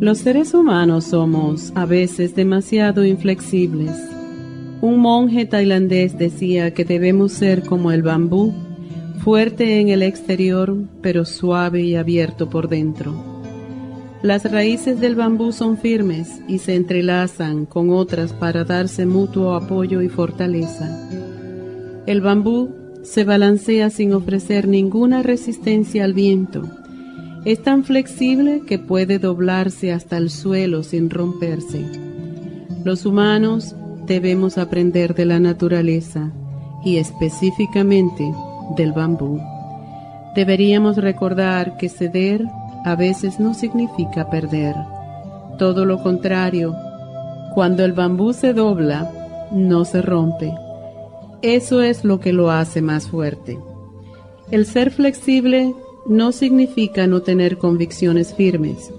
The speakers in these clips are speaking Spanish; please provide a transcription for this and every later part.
Los seres humanos somos a veces demasiado inflexibles. Un monje tailandés decía que debemos ser como el bambú, fuerte en el exterior, pero suave y abierto por dentro. Las raíces del bambú son firmes y se entrelazan con otras para darse mutuo apoyo y fortaleza. El bambú se balancea sin ofrecer ninguna resistencia al viento es tan flexible que puede doblarse hasta el suelo sin romperse. Los humanos debemos aprender de la naturaleza y específicamente del bambú. Deberíamos recordar que ceder a veces no significa perder. Todo lo contrario, cuando el bambú se dobla, no se rompe. Eso es lo que lo hace más fuerte. El ser flexible no significa no tener convicciones firmes.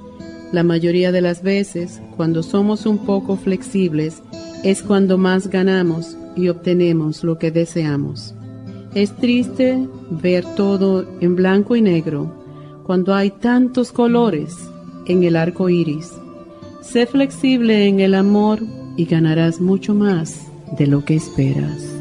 La mayoría de las veces, cuando somos un poco flexibles, es cuando más ganamos y obtenemos lo que deseamos. Es triste ver todo en blanco y negro cuando hay tantos colores en el arco iris. Sé flexible en el amor y ganarás mucho más de lo que esperas.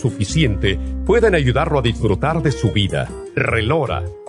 suficiente pueden ayudarlo a disfrutar de su vida. Relora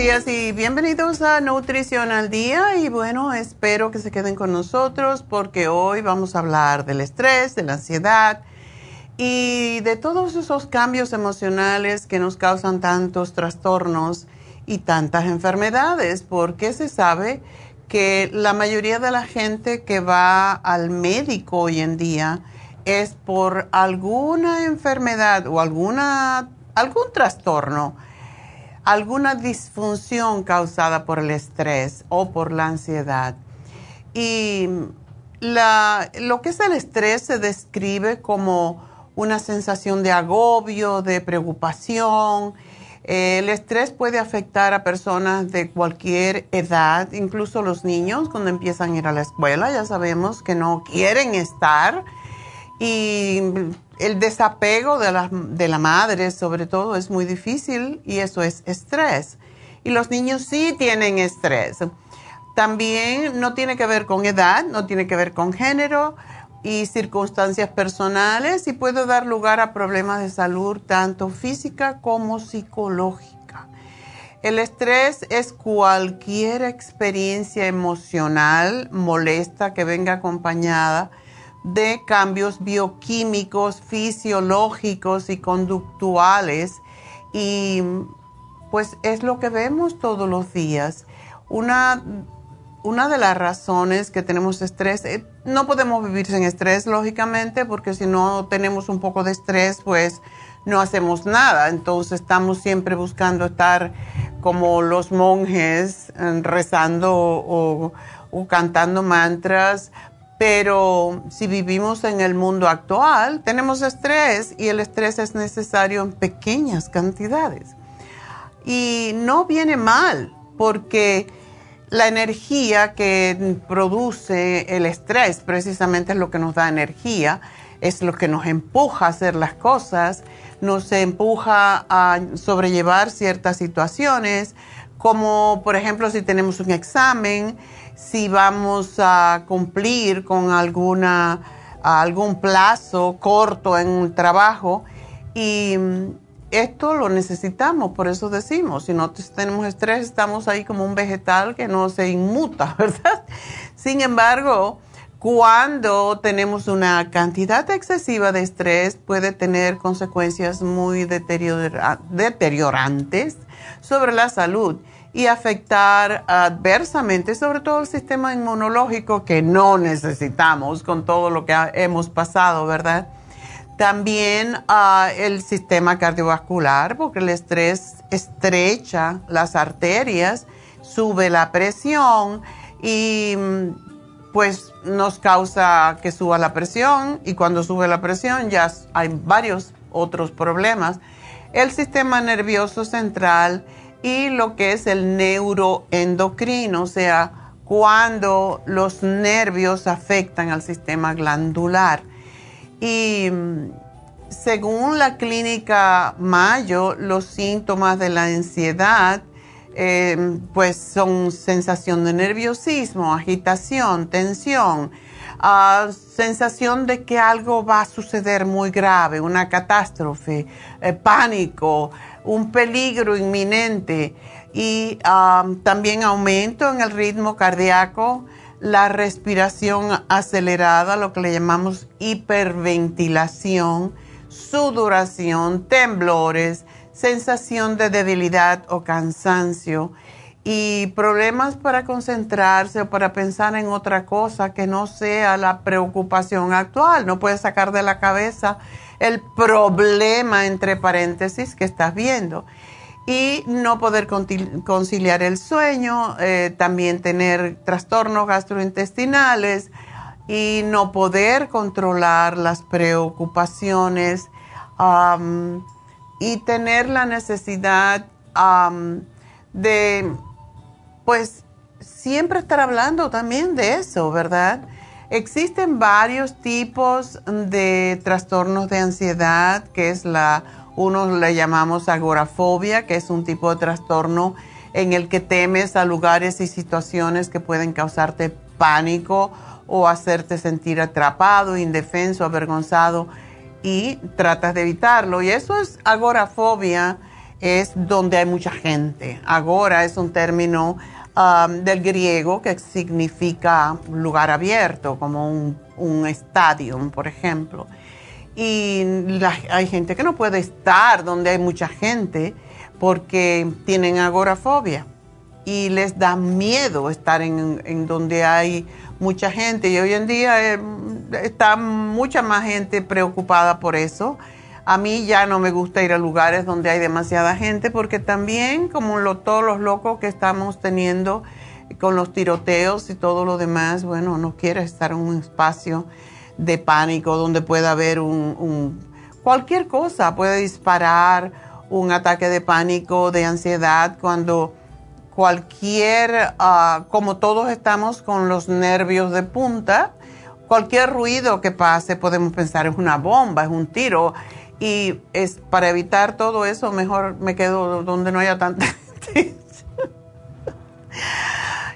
Días y bienvenidos a Nutrición al Día. Y bueno, espero que se queden con nosotros porque hoy vamos a hablar del estrés, de la ansiedad y de todos esos cambios emocionales que nos causan tantos trastornos y tantas enfermedades, porque se sabe que la mayoría de la gente que va al médico hoy en día es por alguna enfermedad o alguna, algún trastorno, alguna disfunción causada por el estrés o por la ansiedad. Y lo que es el estrés se describe como una sensación de agobio, de preocupación. el estrés puede afectar a personas de cualquier edad, incluso los niños cuando empiezan a ir a la escuela, ya sabemos que no quieren estar. Y el desapego de la, madre, sobre todo, es muy difícil y eso es estrés. Y los niños sí tienen estrés. También no tiene que ver con edad, no tiene que ver con género y circunstancias personales y puede dar lugar a problemas de salud tanto física como psicológica. El estrés es cualquier experiencia emocional molesta que venga acompañada de cambios bioquímicos, fisiológicos y conductuales y pues es lo que vemos todos los días. Una una de las razones que tenemos estrés, eh, no podemos vivir sin estrés, lógicamente, porque si no tenemos un poco de estrés, pues no hacemos nada. Entonces estamos siempre buscando estar como los monjes eh, rezando o, o cantando mantras. Pero si vivimos en el mundo actual, tenemos estrés y el estrés es necesario en pequeñas cantidades. Y no viene mal, porque la energía que produce el estrés precisamente es lo que nos da energía, es lo que nos empuja a hacer las cosas, nos empuja a sobrellevar ciertas situaciones, como por ejemplo si tenemos un examen, si vamos a cumplir con alguna, algún plazo corto en un trabajo y esto lo necesitamos, por eso decimos, si no tenemos estrés, estamos ahí como un vegetal que no se inmuta, ¿verdad? Sin embargo, cuando tenemos una cantidad excesiva de estrés, puede tener consecuencias muy deteriorantes sobre la salud y afectar adversamente, sobre todo el sistema inmunológico que no necesitamos con todo lo que hemos pasado, ¿verdad? También ah, el sistema cardiovascular, porque el estrés estrecha las arterias, sube la presión y mm, pues nos causa que suba la presión y cuando sube la presión ya hay varios otros problemas. El sistema nervioso central y lo que es el neuroendocrino, o sea, cuando los nervios afectan al sistema glandular. Y mm, según la clínica Mayo, los síntomas de la ansiedad em, pues son sensación de nerviosismo, agitación, tensión, ah, sensación de que algo va a suceder muy grave, una catástrofe, eh, pánico, un peligro inminente y ah, también aumento en el ritmo cardíaco, la respiración acelerada, lo que le llamamos hiperventilación, sudoración, temblores, sensación de debilidad o cansancio y problemas para concentrarse o para pensar en otra cosa que no sea la preocupación actual. No puedes sacar de la cabeza el problema, entre paréntesis, que estás viendo y no poder conciliar el sueño, eh, también tener trastornos gastrointestinales y no poder controlar las preocupaciones y tener la necesidad de, pues, siempre estar hablando también de eso, ¿verdad? Existen varios tipos de trastornos de ansiedad, que es la uno le llamamos agorafobia, que es un tipo de trastorno en el que temes a lugares y situaciones que pueden causarte pánico o hacerte sentir atrapado, indefenso, avergonzado y tratas de evitarlo. Y eso es agorafobia, es donde hay mucha gente. Agora es un término um, del griego que significa lugar abierto, como un, estadio, por ejemplo. y hay gente que no puede estar donde hay mucha gente porque tienen agorafobia y les da miedo estar en, donde hay mucha gente y hoy en día eh, está mucha más gente preocupada por eso. A mí ya no me gusta ir a lugares donde hay demasiada gente porque también como todos los locos que estamos teniendo con los tiroteos y todo lo demás, bueno, no quiero estar en un espacio de pánico donde pueda haber un, cualquier cosa, puede disparar un ataque de pánico, de ansiedad, cuando cualquier, ah, como todos estamos con los nervios de punta, cualquier ruido que pase podemos pensar es una bomba, es un tiro. Y es para evitar todo eso, mejor me quedo donde no haya tanta.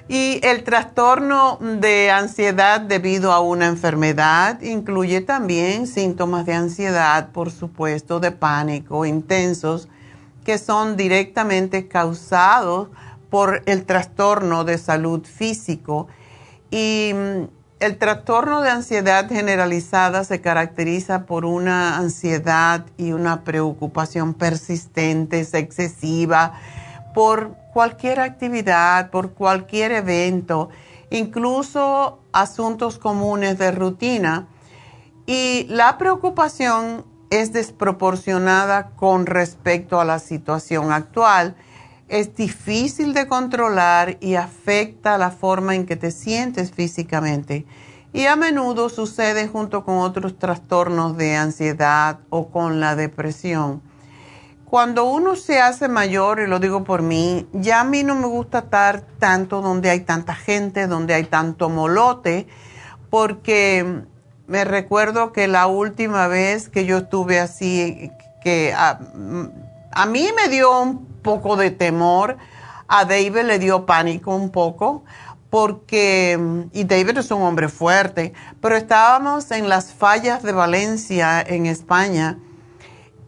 Y el trastorno de ansiedad debido a una enfermedad incluye también síntomas de ansiedad, por supuesto, de pánico intensos, que son directamente causados por el trastorno de salud físico. Y mm, el trastorno de ansiedad generalizada se caracteriza por una ansiedad y una preocupación persistentes, excesiva, por cualquier actividad, por cualquier evento, incluso asuntos comunes de rutina. Y la preocupación es desproporcionada con respecto a la situación actual. Es difícil de controlar y afecta la forma en que te sientes físicamente. Y a menudo sucede junto con otros trastornos de ansiedad o con la depresión cuando uno se hace mayor, y lo digo por mí, ya a mí no me gusta estar tanto donde hay tanta gente, donde hay tanto molote, porque me recuerdo que la última vez que yo estuve así, que a, mí me dio un poco de temor, a David le dio pánico un poco, porque, y David es un hombre fuerte, pero estábamos en las fallas de Valencia, en España,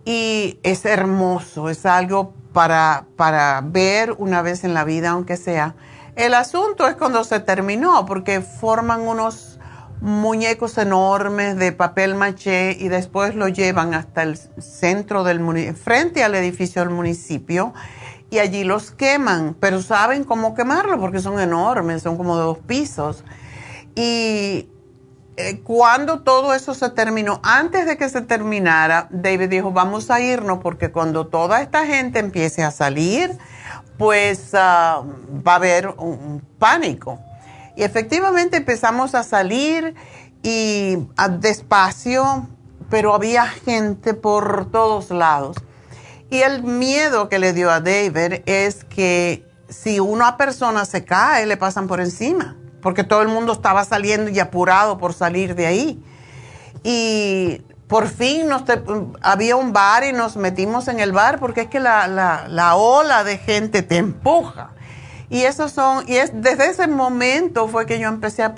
y es hermoso, es algo para, para ver una vez en la vida, aunque sea. El asunto es cuando se terminó, porque forman unos muñecos enormes de papel maché y después lo llevan hasta el centro del municipio, frente al edificio del municipio y allí los queman, pero saben cómo quemarlo porque son enormes, son como dos pisos. Y eh, cuando todo eso se terminó, antes de que se terminara, David dijo, vamos a irnos porque cuando toda esta gente empiece a salir, pues ah, va a haber un, pánico. Y efectivamente empezamos a salir y despacio, pero había gente por todos lados. Y el miedo que le dio a David es que si una persona se cae, le pasan por encima porque todo el mundo estaba saliendo y apurado por salir de ahí. Y por fin nos había un bar y nos metimos en el bar porque es que la, la, ola de gente te empuja. Y esos son, y es desde ese momento fue que yo empecé a,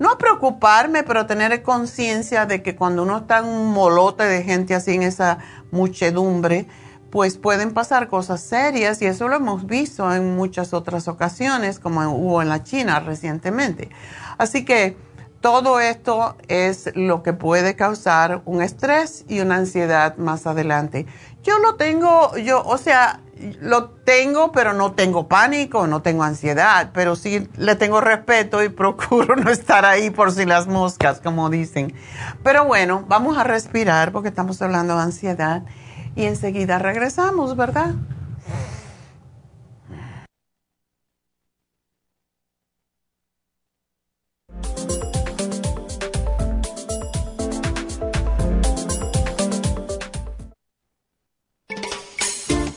no a preocuparme, pero a tener conciencia de que cuando uno está en un molote de gente así en esa muchedumbre, pues pueden pasar cosas serias y eso lo hemos visto en muchas otras ocasiones, como hubo en la China recientemente. Así que todo esto es lo que puede causar un estrés y una ansiedad más adelante. Yo lo tengo, yo, o sea, lo tengo, pero no tengo pánico, no tengo ansiedad, pero sí le tengo respeto y procuro no estar ahí por si las moscas, como dicen. Pero bueno, vamos a respirar porque estamos hablando de ansiedad y enseguida regresamos, ¿verdad?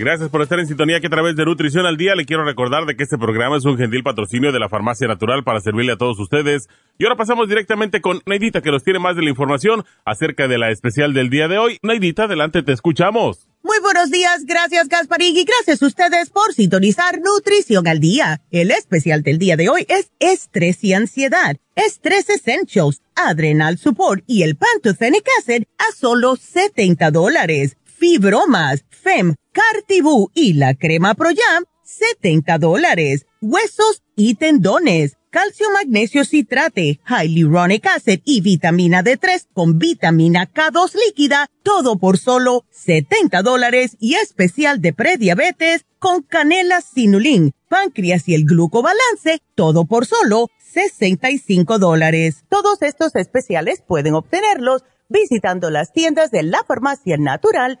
Gracias por estar en sintonía que a través de Nutrición al Día le quiero recordar de que este programa es un gentil patrocinio de la Farmacia Natural para servirle a todos ustedes. Y ahora pasamos directamente con Neidita que nos tiene más de la información acerca de la especial del día de hoy. Neidita, adelante, te escuchamos. Muy buenos días, gracias Gasparín y gracias a ustedes por sintonizar Nutrición al Día. El especial del día de hoy es Estrés y Ansiedad. Estrés Essentials, Adrenal Support y el Pantothenic Acid a solo 70 dólares. Fibromas, FEM, Cartibú y la crema Pro Jam, 70 dólares. Huesos y tendones calcio magnesio citrate, hyaluronic acid y vitamina D3 con vitamina K2 líquida, todo por solo 70 dólares y especial de prediabetes con canela sinulin, páncreas y el glucobalance, todo por solo 65 dólares. Todos estos especiales pueden obtenerlos visitando las tiendas de la farmacia natural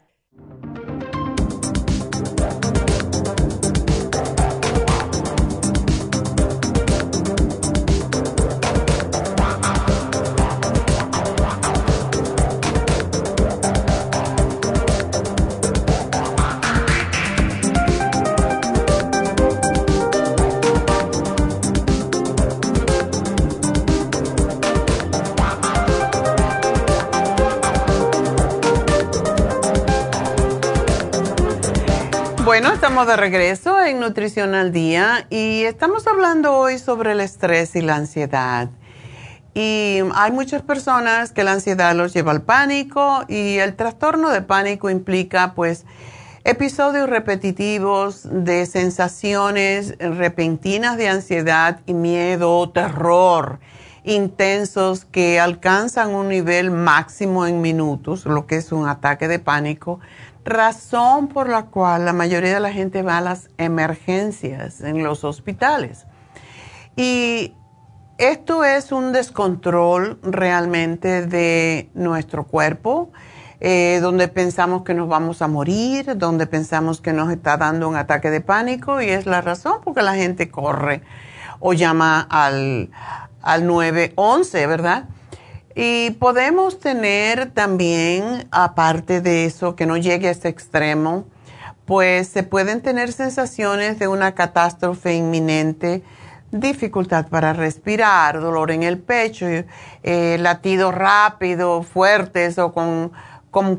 Estamos de regreso en Nutrición al Día y estamos hablando hoy sobre el estrés y la ansiedad. Y hay muchas personas que la ansiedad los lleva al pánico y el trastorno de pánico implica pues episodios repetitivos de sensaciones repentinas de ansiedad y miedo, terror intensos que alcanzan un nivel máximo en minutos, lo que es un ataque de pánico razón por la cual la mayoría de la gente va a las emergencias en los hospitales. Y esto es un descontrol realmente de nuestro cuerpo, eh, donde pensamos que nos vamos a morir, donde pensamos que nos está dando un ataque de pánico y es la razón porque la gente corre o llama al, al 911, ¿verdad? Y podemos tener también, aparte de eso, que no llegue a ese extremo, pues se pueden tener sensaciones de una catástrofe inminente, dificultad para respirar, dolor en el pecho, eh, latidos rápidos, fuertes o con,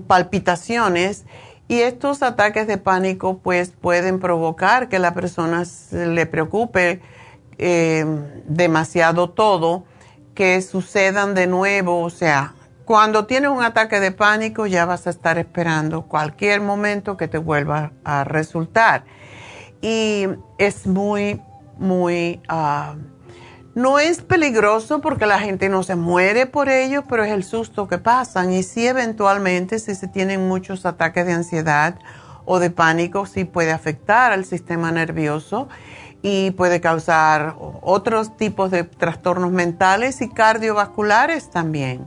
palpitaciones. Y estos ataques de pánico pues pueden provocar que la persona se le preocupe eh, demasiado todo que sucedan de nuevo, o sea, cuando tienes un ataque de pánico ya vas a estar esperando cualquier momento que te vuelva a resultar. Y es muy, muy, ah, No es peligroso porque la gente no se muere por ello, pero es el susto que pasan. Y si eventualmente, si se tienen muchos ataques de ansiedad o de pánico, sí puede afectar al sistema nervioso y puede causar otros tipos de trastornos mentales y cardiovasculares también.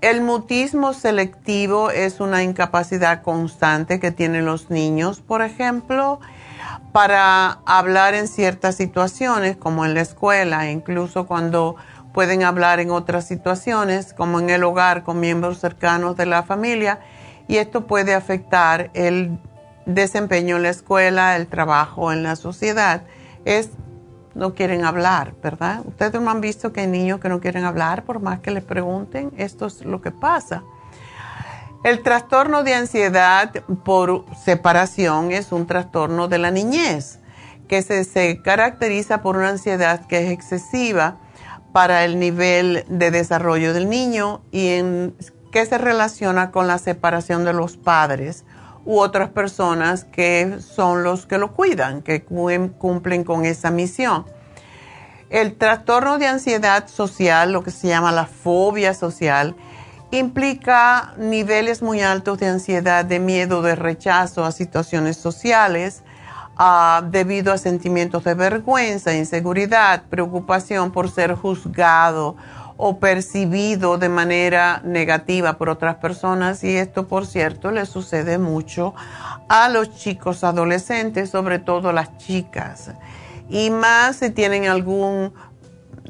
el mutismo selectivo es una incapacidad constante que tienen los niños, por ejemplo para hablar en ciertas situaciones, como en la escuela, incluso cuando pueden hablar en otras situaciones, como en el hogar con miembros cercanos de la familia, y esto puede afectar el desempeño en la escuela, el trabajo en la sociedad. Es, no quieren hablar, ¿verdad? Ustedes no han visto que hay niños que no quieren hablar por más que les pregunten, esto es lo que pasa. El trastorno de ansiedad por separación es un trastorno de la niñez que se, caracteriza por una ansiedad que es excesiva para el nivel de desarrollo del niño y en, que se relaciona con la separación de los padres u otras personas que son los que lo cuidan, que cumplen con esa misión. El trastorno de ansiedad social, lo que se llama la fobia social, implica niveles muy altos de ansiedad, de miedo, de rechazo a situaciones sociales, debido a sentimientos de vergüenza, inseguridad, preocupación por ser juzgado o percibido de manera negativa por otras personas. Y esto, por cierto, le sucede mucho a los chicos adolescentes, sobre todo las chicas. Y más si tienen algún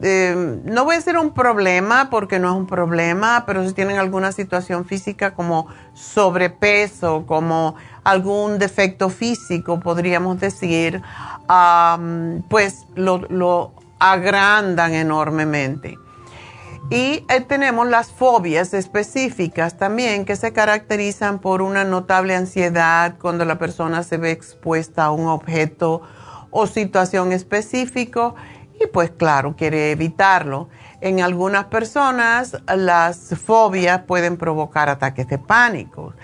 eh, no voy a decir un problema porque no es un problema, pero si tienen alguna situación física como sobrepeso, como algún defecto físico, podríamos decir, pues lo, agrandan enormemente. Y eh, tenemos las fobias específicas también que se caracterizan por una notable ansiedad cuando la persona se ve expuesta a un objeto o situación específico y pues claro, quiere evitarlo. En algunas personas las fobias pueden provocar ataques de pánico.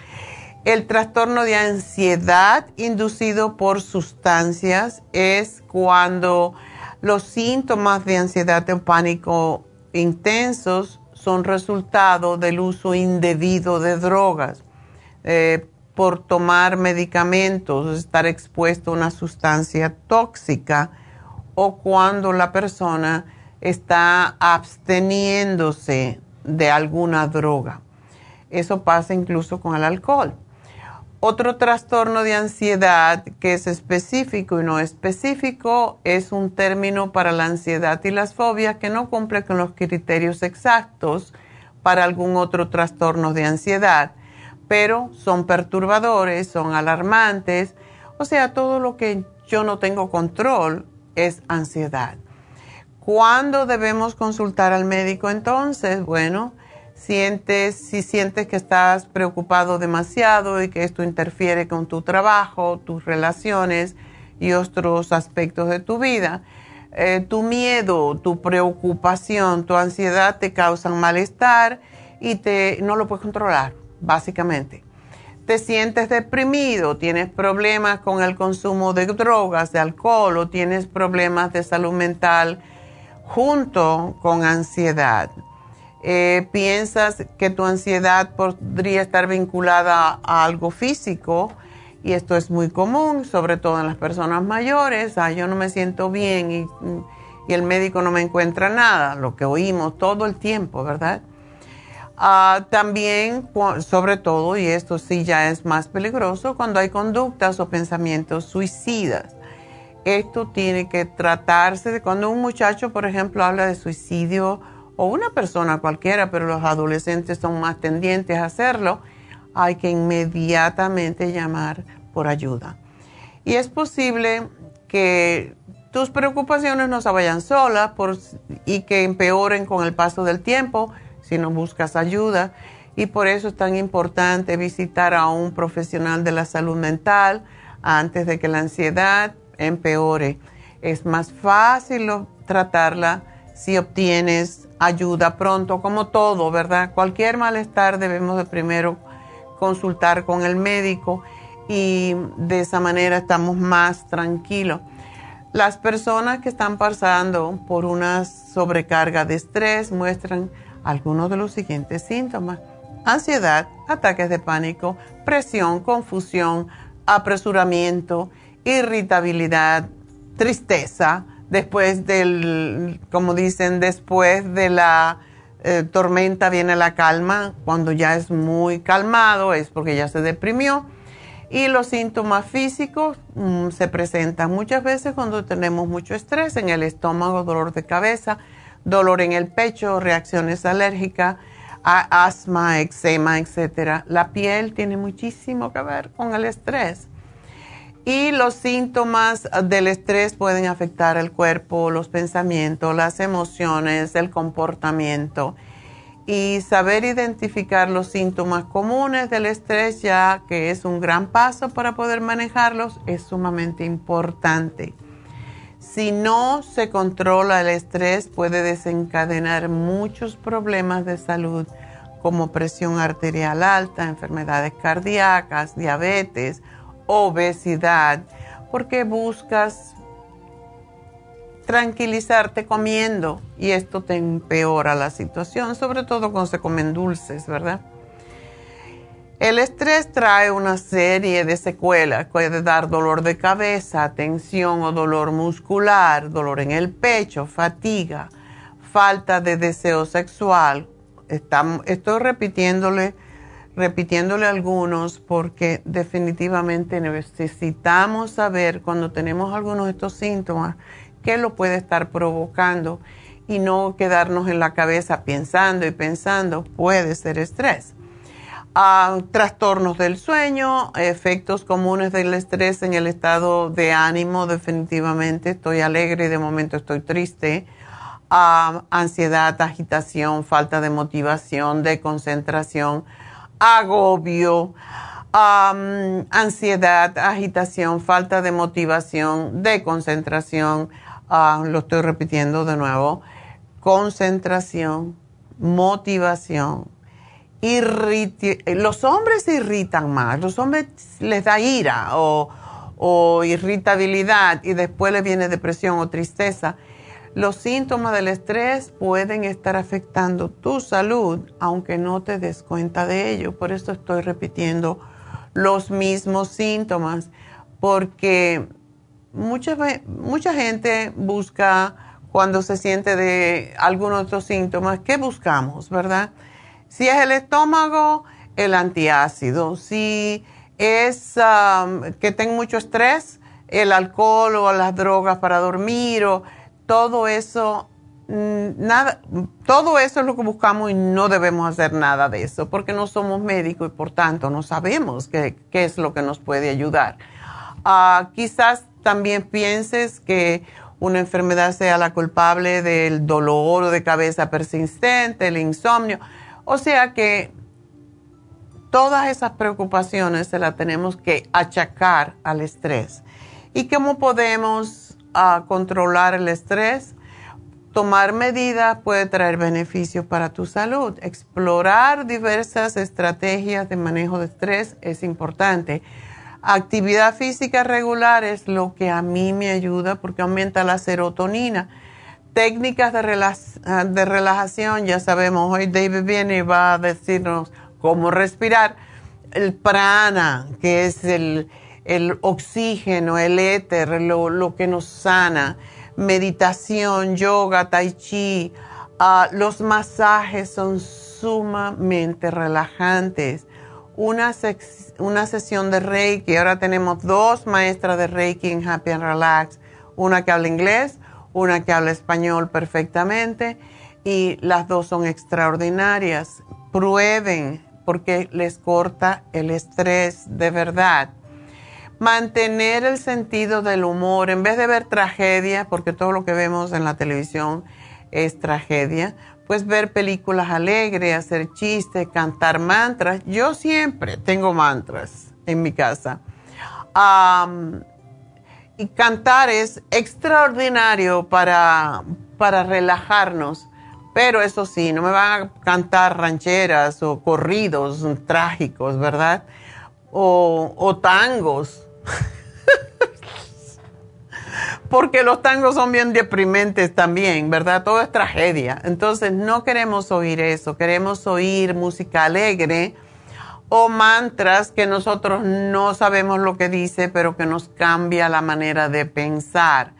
El trastorno de ansiedad inducido por sustancias es cuando los síntomas de ansiedad o pánico intensos son resultado del uso indebido de drogas, eh, por tomar medicamentos, estar expuesto a una sustancia tóxica o cuando la persona está absteniéndose de alguna droga. Eso pasa incluso con el alcohol. Otro trastorno de ansiedad que es específico y no específico es un término para la ansiedad y las fobias que no cumple con los criterios exactos para algún otro trastorno de ansiedad, pero son perturbadores, son alarmantes, o sea, todo lo que yo no tengo control es ansiedad. ¿Cuándo debemos consultar al médico entonces? Bueno, sientes, si sientes que estás preocupado demasiado y que esto interfiere con tu trabajo, tus relaciones y otros aspectos de tu vida, eh, tu miedo, tu preocupación, tu ansiedad te causan malestar y te, no lo puedes controlar, básicamente te sientes deprimido, tienes problemas con el consumo de drogas, de alcohol o tienes problemas de salud mental junto con ansiedad. Eh, piensas que tu ansiedad podría estar vinculada a algo físico y esto es muy común, sobre todo en las personas mayores. Ah, yo no me siento bien y, el médico no me encuentra nada, lo que oímos todo el tiempo, ¿verdad? Ah, también, sobre todo, y esto sí ya es más peligroso, cuando hay conductas o pensamientos suicidas. Esto tiene que tratarse de cuando un muchacho, por ejemplo, habla de suicidio o una persona cualquiera, pero los adolescentes son más tendientes a hacerlo, hay que inmediatamente llamar por ayuda. Y es posible que tus preocupaciones no se vayan solas y que empeoren con el paso del tiempo si no buscas ayuda. Y por eso es tan importante visitar a un profesional de la salud mental antes de que la ansiedad empeore. Es más fácil tratarla si obtienes ayuda pronto, como todo, ¿verdad? Cualquier malestar debemos de primero consultar con el médico y de esa manera estamos más tranquilos. Las personas que están pasando por una sobrecarga de estrés muestran algunos de los siguientes síntomas. Ansiedad, ataques de pánico, presión, confusión, apresuramiento, irritabilidad, tristeza, después del, como dicen, después de la eh, tormenta viene la calma, cuando ya es muy calmado es porque ya se deprimió. Y los síntomas físicos mm, se presentan muchas veces cuando tenemos mucho estrés en el estómago, dolor de cabeza, dolor en el pecho, reacciones alérgicas, asma, eczema, etc. La piel tiene muchísimo que ver con el estrés. Y los síntomas del estrés pueden afectar el cuerpo, los pensamientos, las emociones, el comportamiento. Y saber identificar los síntomas comunes del estrés, ya que es un gran paso para poder manejarlos, es sumamente importante. Si no se controla el estrés, puede desencadenar muchos problemas de salud como presión arterial alta, enfermedades cardíacas, diabetes, obesidad, porque buscas tranquilizarte comiendo y esto te empeora la situación, sobre todo cuando se comen dulces, ¿verdad? El estrés trae una serie de secuelas, puede dar dolor de cabeza, tensión o dolor muscular, dolor en el pecho, fatiga, falta de deseo sexual. estoy repitiéndole repitiéndole algunos porque definitivamente necesitamos saber cuando tenemos algunos de estos síntomas qué lo puede estar provocando y no quedarnos en la cabeza pensando y pensando, puede ser estrés. Ah, trastornos del sueño, efectos comunes del estrés en el estado de ánimo, definitivamente estoy alegre y de momento estoy triste. Ah, ansiedad, agitación, falta de motivación, de concentración agobio, ansiedad, agitación, falta de motivación, de concentración, ah, lo estoy repitiendo de nuevo, concentración, motivación. los hombres se irritan más, los hombres les da ira o, o irritabilidad y después les viene depresión o tristeza los síntomas del estrés pueden estar afectando tu salud aunque no te des cuenta de ello. Por eso estoy repitiendo los mismos síntomas, porque mucha, mucha gente busca cuando se siente de algunos de estos síntomas, ¿qué buscamos, verdad? Si es el estómago, el antiácido. Si es um, que tengo mucho estrés, el alcohol o las drogas para dormir o todo eso, mm, nada, todo eso es lo que buscamos y no debemos hacer nada de eso porque no somos médicos y por tanto no sabemos qué, es lo que nos puede ayudar. Ah, quizás también pienses que una enfermedad sea la culpable del dolor de cabeza persistente, el insomnio. O sea que todas esas preocupaciones se las tenemos que achacar al estrés. ¿Y cómo podemos a controlar el estrés. Tomar medidas puede traer beneficios para tu salud. Explorar diversas estrategias de manejo de estrés es importante. Actividad física regular es lo que a mí me ayuda porque aumenta la serotonina. Técnicas de, de relajación, ya sabemos, hoy David viene y va a decirnos cómo respirar. El prana, que es el, el oxígeno, el éter, lo, que nos sana, meditación, yoga, tai chi, ah, los masajes son sumamente relajantes. Una, una sesión de Reiki, ahora tenemos dos maestras de Reiki en Happy and Relax, una que habla inglés, una que habla español perfectamente y las dos son extraordinarias. Prueben porque les corta el estrés de verdad mantener el sentido del humor, en vez de ver tragedia, porque todo lo que vemos en la televisión es tragedia, pues ver películas alegres, hacer chistes, cantar mantras. Yo siempre tengo mantras en mi casa. y cantar es extraordinario para, para relajarnos. Pero eso sí, no me van a cantar rancheras o corridos trágicos, ¿verdad? O, o tangos porque los tangos son bien deprimentes también, ¿verdad? Todo es tragedia. Entonces no queremos oír eso, queremos oír música alegre o mantras que nosotros no sabemos lo que dice, pero que nos cambia la manera de pensar.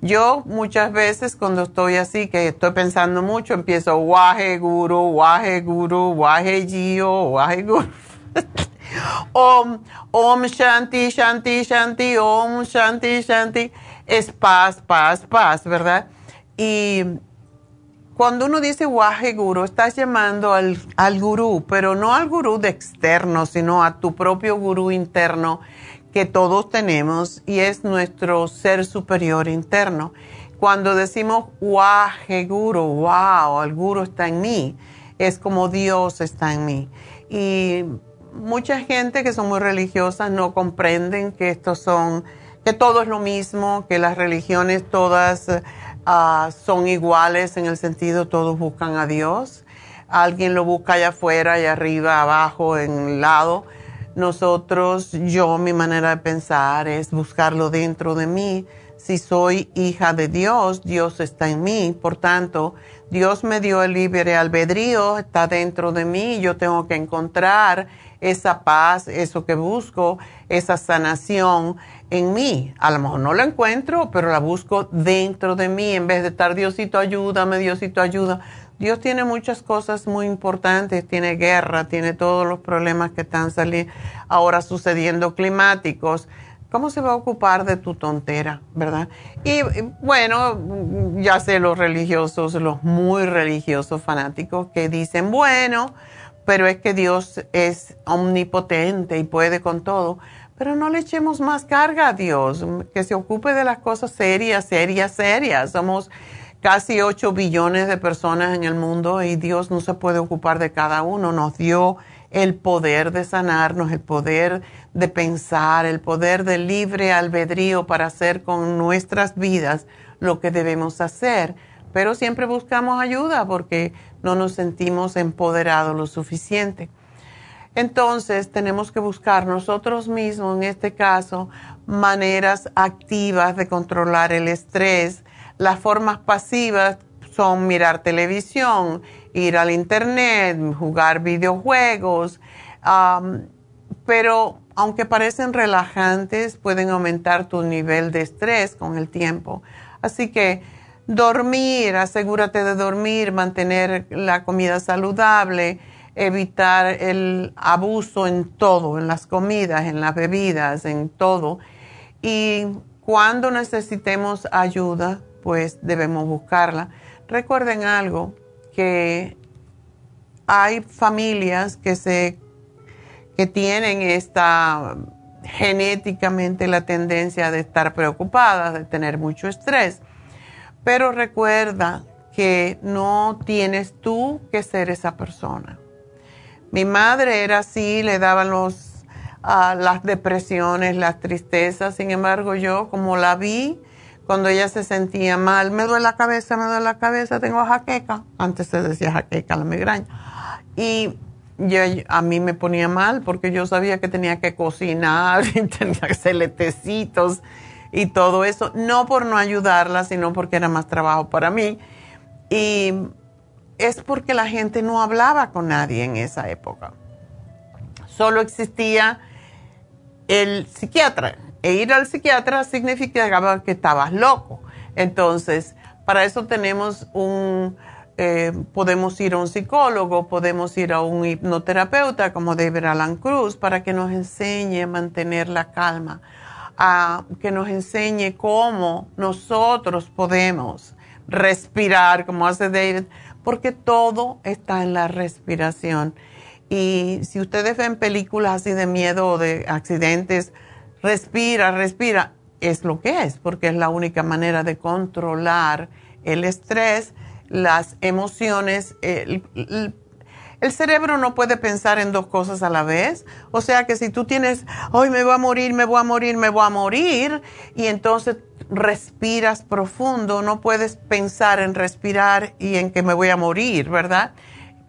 Yo muchas veces cuando estoy así, que estoy pensando mucho, empiezo Waje Guru, Waje Guru, Waje Gio, Waje Guru. om, Om Shanti, Shanti, Shanti, Om Shanti, Shanti. Es paz, paz, paz, ¿verdad? Y cuando uno dice Waje Guru, estás llamando al, al gurú, pero no al gurú de externo, sino a tu propio gurú interno que todos tenemos y es nuestro ser superior interno. Cuando decimos Waje Guru, wow, el guru está en mí, es como Dios está en mí. Y mucha gente que son muy religiosas no comprenden que estos son, que todo es lo mismo, que las religiones todas ah, son iguales en el sentido todos buscan a Dios. Alguien lo busca allá afuera, allá arriba, abajo, en el lado. Nosotros, yo, mi manera de pensar es buscarlo dentro de mí. Si soy hija de Dios, Dios está en mí. Por tanto, Dios me dio el libre albedrío, está dentro de mí. Yo tengo que encontrar esa paz, eso que busco, esa sanación en mí. A lo mejor no la encuentro, pero la busco dentro de mí en vez de estar Diosito ayúdame, Diosito ayuda. Dios tiene muchas cosas muy importantes, tiene guerra, tiene todos los problemas que están saliendo ahora sucediendo climáticos. ¿Cómo se va a ocupar de tu tontera, verdad? Y bueno, ya sé los religiosos, los muy religiosos fanáticos que dicen, bueno, pero es que Dios es omnipotente y puede con todo. Pero no le echemos más carga a Dios, que se ocupe de las cosas serias, serias, serias. Somos casi 8 billones de personas en el mundo y Dios no se puede ocupar de cada uno. Nos dio el poder de sanarnos, el poder de pensar, el poder del libre albedrío para hacer con nuestras vidas lo que debemos hacer. Pero siempre buscamos ayuda porque no nos sentimos empoderados lo suficiente. Entonces tenemos que buscar nosotros mismos, en este caso, maneras activas de controlar el estrés. Las formas pasivas son mirar televisión, ir al internet, jugar videojuegos, pero aunque parecen relajantes, pueden aumentar tu nivel de estrés con el tiempo. Así que Dormir, asegúrate de dormir, mantener la comida saludable, evitar el abuso en todo, en las comidas, en las bebidas, en todo. Y cuando necesitemos ayuda, pues debemos buscarla. Recuerden algo, que hay familias que se que tienen esta genéticamente la tendencia de estar preocupadas, de tener mucho estrés. Pero recuerda que no tienes tú que ser esa persona. Mi madre era así, le daban los, ah, las depresiones, las tristezas. Sin embargo, yo como la vi, cuando ella se sentía mal, me duele la cabeza, me duele la cabeza, tengo jaqueca. Antes se decía jaqueca, la migraña. Y yo, a mí me ponía mal porque yo sabía que tenía que cocinar y tenía que hacerle tecitos y todo eso, no por no ayudarla, sino porque era más trabajo para mí. Y es porque la gente no hablaba con nadie en esa época. Solo existía el psiquiatra. E ir al psiquiatra significaba que estabas loco. Entonces, para eso tenemos un, eh, podemos ir a un psicólogo, podemos ir a un hipnoterapeuta como David Alan Cruz para que nos enseñe a mantener la calma que nos enseñe cómo nosotros podemos respirar, como hace David, porque todo está en la respiración. Y si ustedes ven películas así de miedo o de accidentes, respira, respira, es lo que es, porque es la única manera de controlar el estrés, las emociones, el, el cerebro no puede pensar en dos cosas a la vez. O sea que si tú tienes, hoy me voy a morir, me voy a morir, me voy a morir, y entonces respiras profundo, no puedes pensar en respirar y en que me voy a morir, ¿verdad?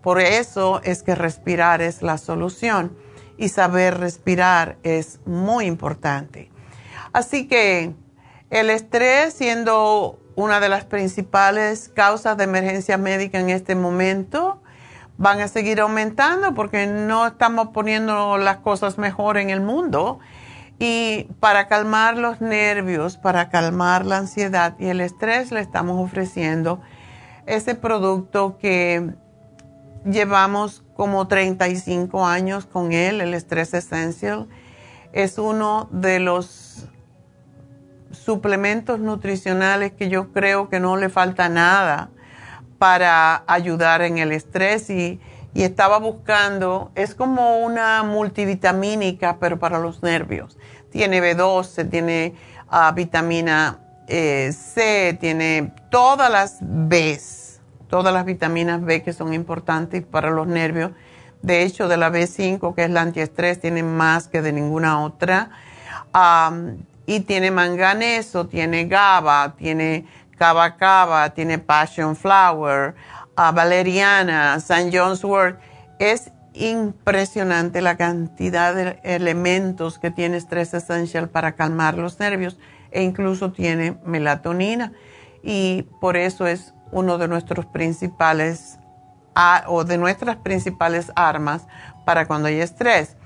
Por eso es que respirar es la solución y saber respirar es muy importante. Así que El estrés siendo una de las principales causas de emergencia médica en este momento, van a seguir aumentando porque no estamos poniendo las cosas mejor en el mundo. Y para calmar los nervios, para calmar la ansiedad y el estrés, le estamos ofreciendo ese producto que llevamos como 35 años con él, el Stress Essential. Es uno de los suplementos nutricionales que yo creo que no le falta nada para ayudar en el estrés y, estaba buscando, es como una multivitamínica, pero para los nervios. Tiene B12, tiene ah, vitamina eh, C, tiene todas las Bs, todas las vitaminas B que son importantes para los nervios. De hecho, de la B5, que es la antiestrés, tiene más que de ninguna otra. y tiene manganeso, tiene GABA, tiene Cava Cava, tiene Passion Flower, Valeriana, St. John's Wort. Es impresionante la cantidad de elementos que tiene Stress Essential para calmar los nervios e incluso tiene melatonina y por eso es uno de nuestros principales o de nuestras principales armas para cuando hay estrés.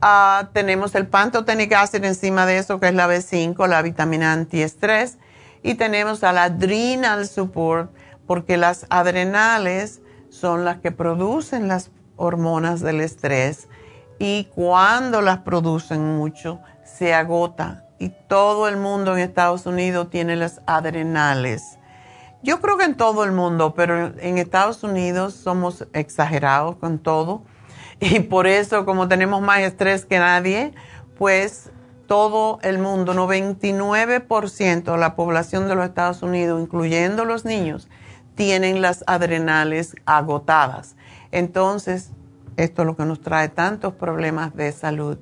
Ah, tenemos el pantotenic acid encima de eso que es la B5, la vitamina antiestrés y tenemos al adrenal support, porque las adrenales son las que producen las hormonas del estrés y cuando las producen mucho se agota y todo el mundo en Estados Unidos tiene las adrenales. Yo creo que en todo el mundo, pero en Estados Unidos somos exagerados con todo y por eso como tenemos más estrés que nadie, pues todo el mundo, 99% de la población de los Estados Unidos, incluyendo los niños, tienen las adrenales agotadas. Entonces, esto es lo que nos trae tantos problemas de salud.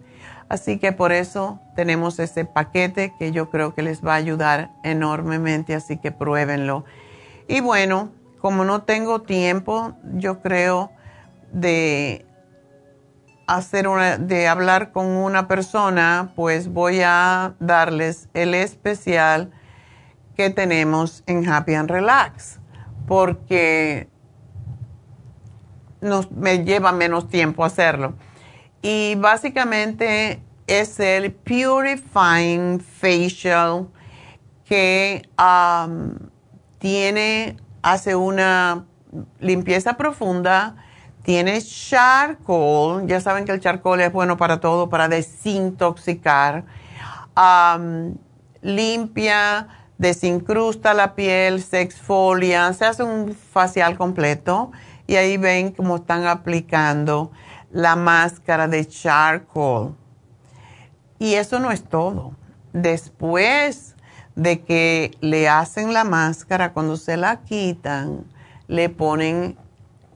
Así que por eso tenemos ese paquete que yo creo que les va a ayudar enormemente, así que pruébenlo. Y bueno, como no tengo tiempo, yo creo de hacer una, de hablar con una persona, pues voy a darles el especial que tenemos en Happy and Relax, porque nos, me lleva menos tiempo hacerlo. Y básicamente es el Purifying Facial que um, tiene, hace una limpieza profunda, tiene charcoal, ya saben que el charcoal es bueno para todo, para desintoxicar. limpia, desincrusta la piel, se exfolia, se hace un facial completo y ahí ven cómo están aplicando la máscara de charcoal. Y eso no es todo. Después de que le hacen la máscara, cuando se la quitan, le ponen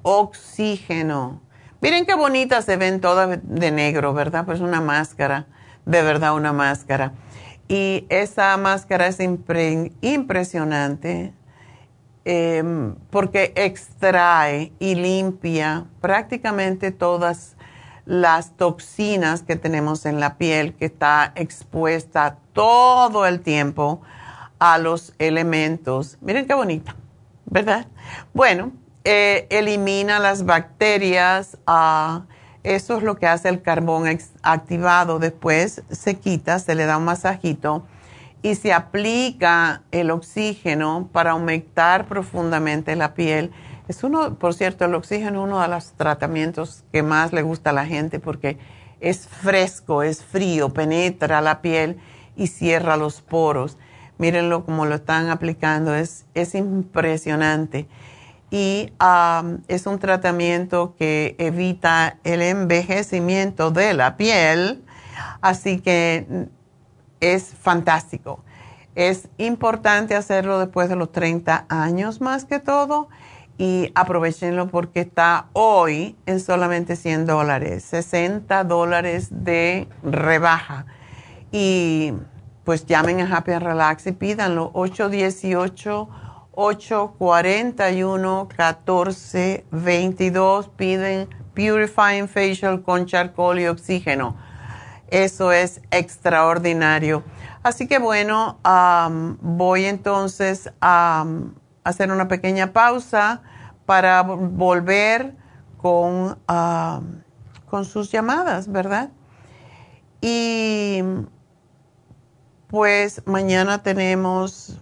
oxígeno. Miren qué bonitas se ven todas de negro, ¿verdad? Pues una máscara, de verdad una máscara. Y esa máscara es impresionante em, porque extrae y limpia prácticamente todas las toxinas que tenemos en la piel que está expuesta todo el tiempo a los elementos. Miren qué bonita, ¿verdad? Bueno, eh, elimina las bacterias. Ah, eso es lo que hace el carbón activado. Después se quita, se le da un masajito y se aplica el oxígeno para aumentar profundamente la piel. Es uno, por cierto, el oxígeno es uno de los tratamientos que más le gusta a la gente porque es fresco, es frío, penetra la piel y cierra los poros. Mírenlo como lo están aplicando, es, es impresionante y es un tratamiento que evita el envejecimiento de la piel, así que es fantástico. Es importante hacerlo después de los 30 años más que todo y aprovechenlo porque está hoy en solamente 100 dólares, 60 dólares de rebaja. Y pues llamen a Happy Relax y pídanlo 818 841-1422. Piden Purifying Facial con charcoal y oxígeno. Eso es extraordinario. Así que bueno, voy entonces a hacer una pequeña pausa para volver con, con sus llamadas, ¿verdad? Y pues mañana tenemos,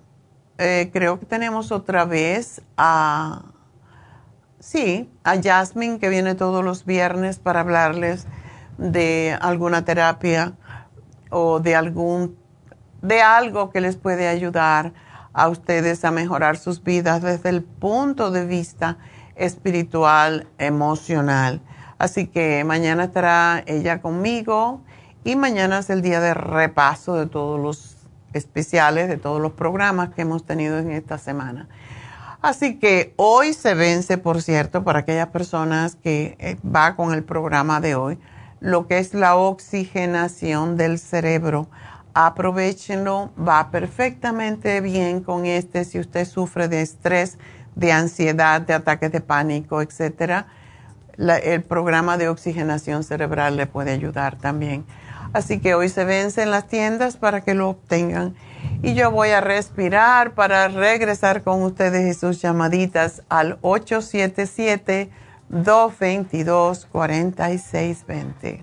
eh, creo que tenemos otra vez a, sí, a Jasmine que viene todos los viernes para hablarles de alguna terapia o de algún, de algo que les puede ayudar a ustedes a mejorar sus vidas desde el punto de vista espiritual, emocional. Así que mañana estará ella conmigo y mañana es el día de repaso de todos los especiales, de todos los programas que hemos tenido en esta semana. Así que hoy se vence, por cierto, para aquellas personas que eh, va con el programa de hoy, lo que es la oxigenación del cerebro. Aprovechenlo, va perfectamente bien con este si usted sufre de estrés, de ansiedad, de ataques de pánico, etcétera. el programa de oxigenación cerebral le puede ayudar también. Así que hoy se vence en las tiendas para que lo obtengan. Y yo voy a respirar para regresar con ustedes y sus llamaditas al 877-222-4620.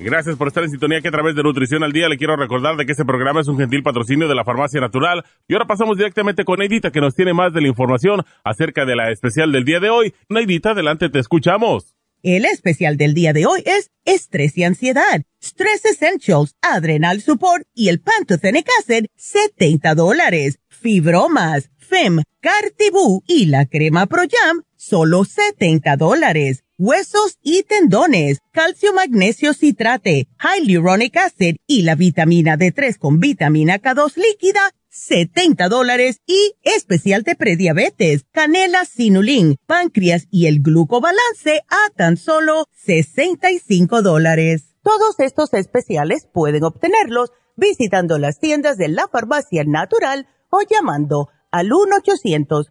Gracias por estar en sintonía que a través de Nutrición al Día le quiero recordar de que este programa es un gentil patrocinio de la Farmacia Natural. Y ahora pasamos directamente con Neidita que nos tiene más de la información acerca de la especial del día de hoy. Neidita, adelante, te escuchamos. El especial del día de hoy es estrés y ansiedad, Stress Essentials, Adrenal Support y el Pantothenic Acid, 70 dólares. Fibromas, FEM, Cartibú y la crema Pro Jam, solo 70 dólares huesos y tendones, calcio magnesio citrate, hyaluronic acid y la vitamina D3 con vitamina K2 líquida, 70 dólares y especial de prediabetes, canela sinulin, páncreas y el glucobalance a tan solo 65 dólares. Todos estos especiales pueden obtenerlos visitando las tiendas de la farmacia natural o llamando al 1 800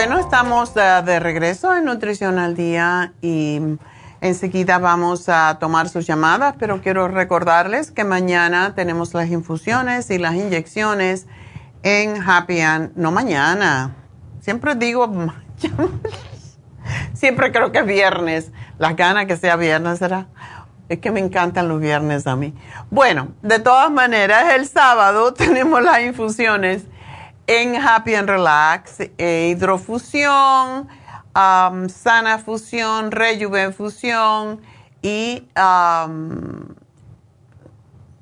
Estamos de, regreso en Nutrición al Día y enseguida vamos a tomar sus llamadas, pero quiero recordarles que mañana tenemos las infusiones y las inyecciones en Happy and, no mañana, siempre digo, siempre creo que es viernes, las ganas que sea viernes será. Es que me encantan los viernes a mí. Bueno, de todas maneras, el sábado tenemos las infusiones en Happy and Relax, eh, hidrofusión, sana fusión, rejuven fusión y um,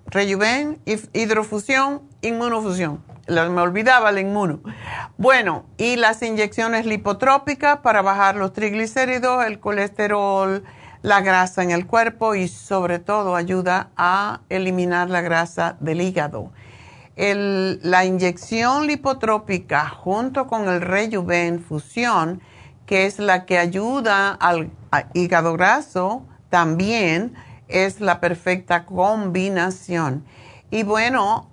rejuven, hidrofusión, inmunofusión. Me olvidaba el inmuno. Bueno, y las inyecciones lipotrópicas para bajar los triglicéridos, el colesterol, la grasa en el cuerpo y sobre todo ayuda a eliminar la grasa del hígado la inyección lipotrópica junto con el Rejuven Fusión, que es la que ayuda al hígado graso, también es la perfecta combinación. Y bueno,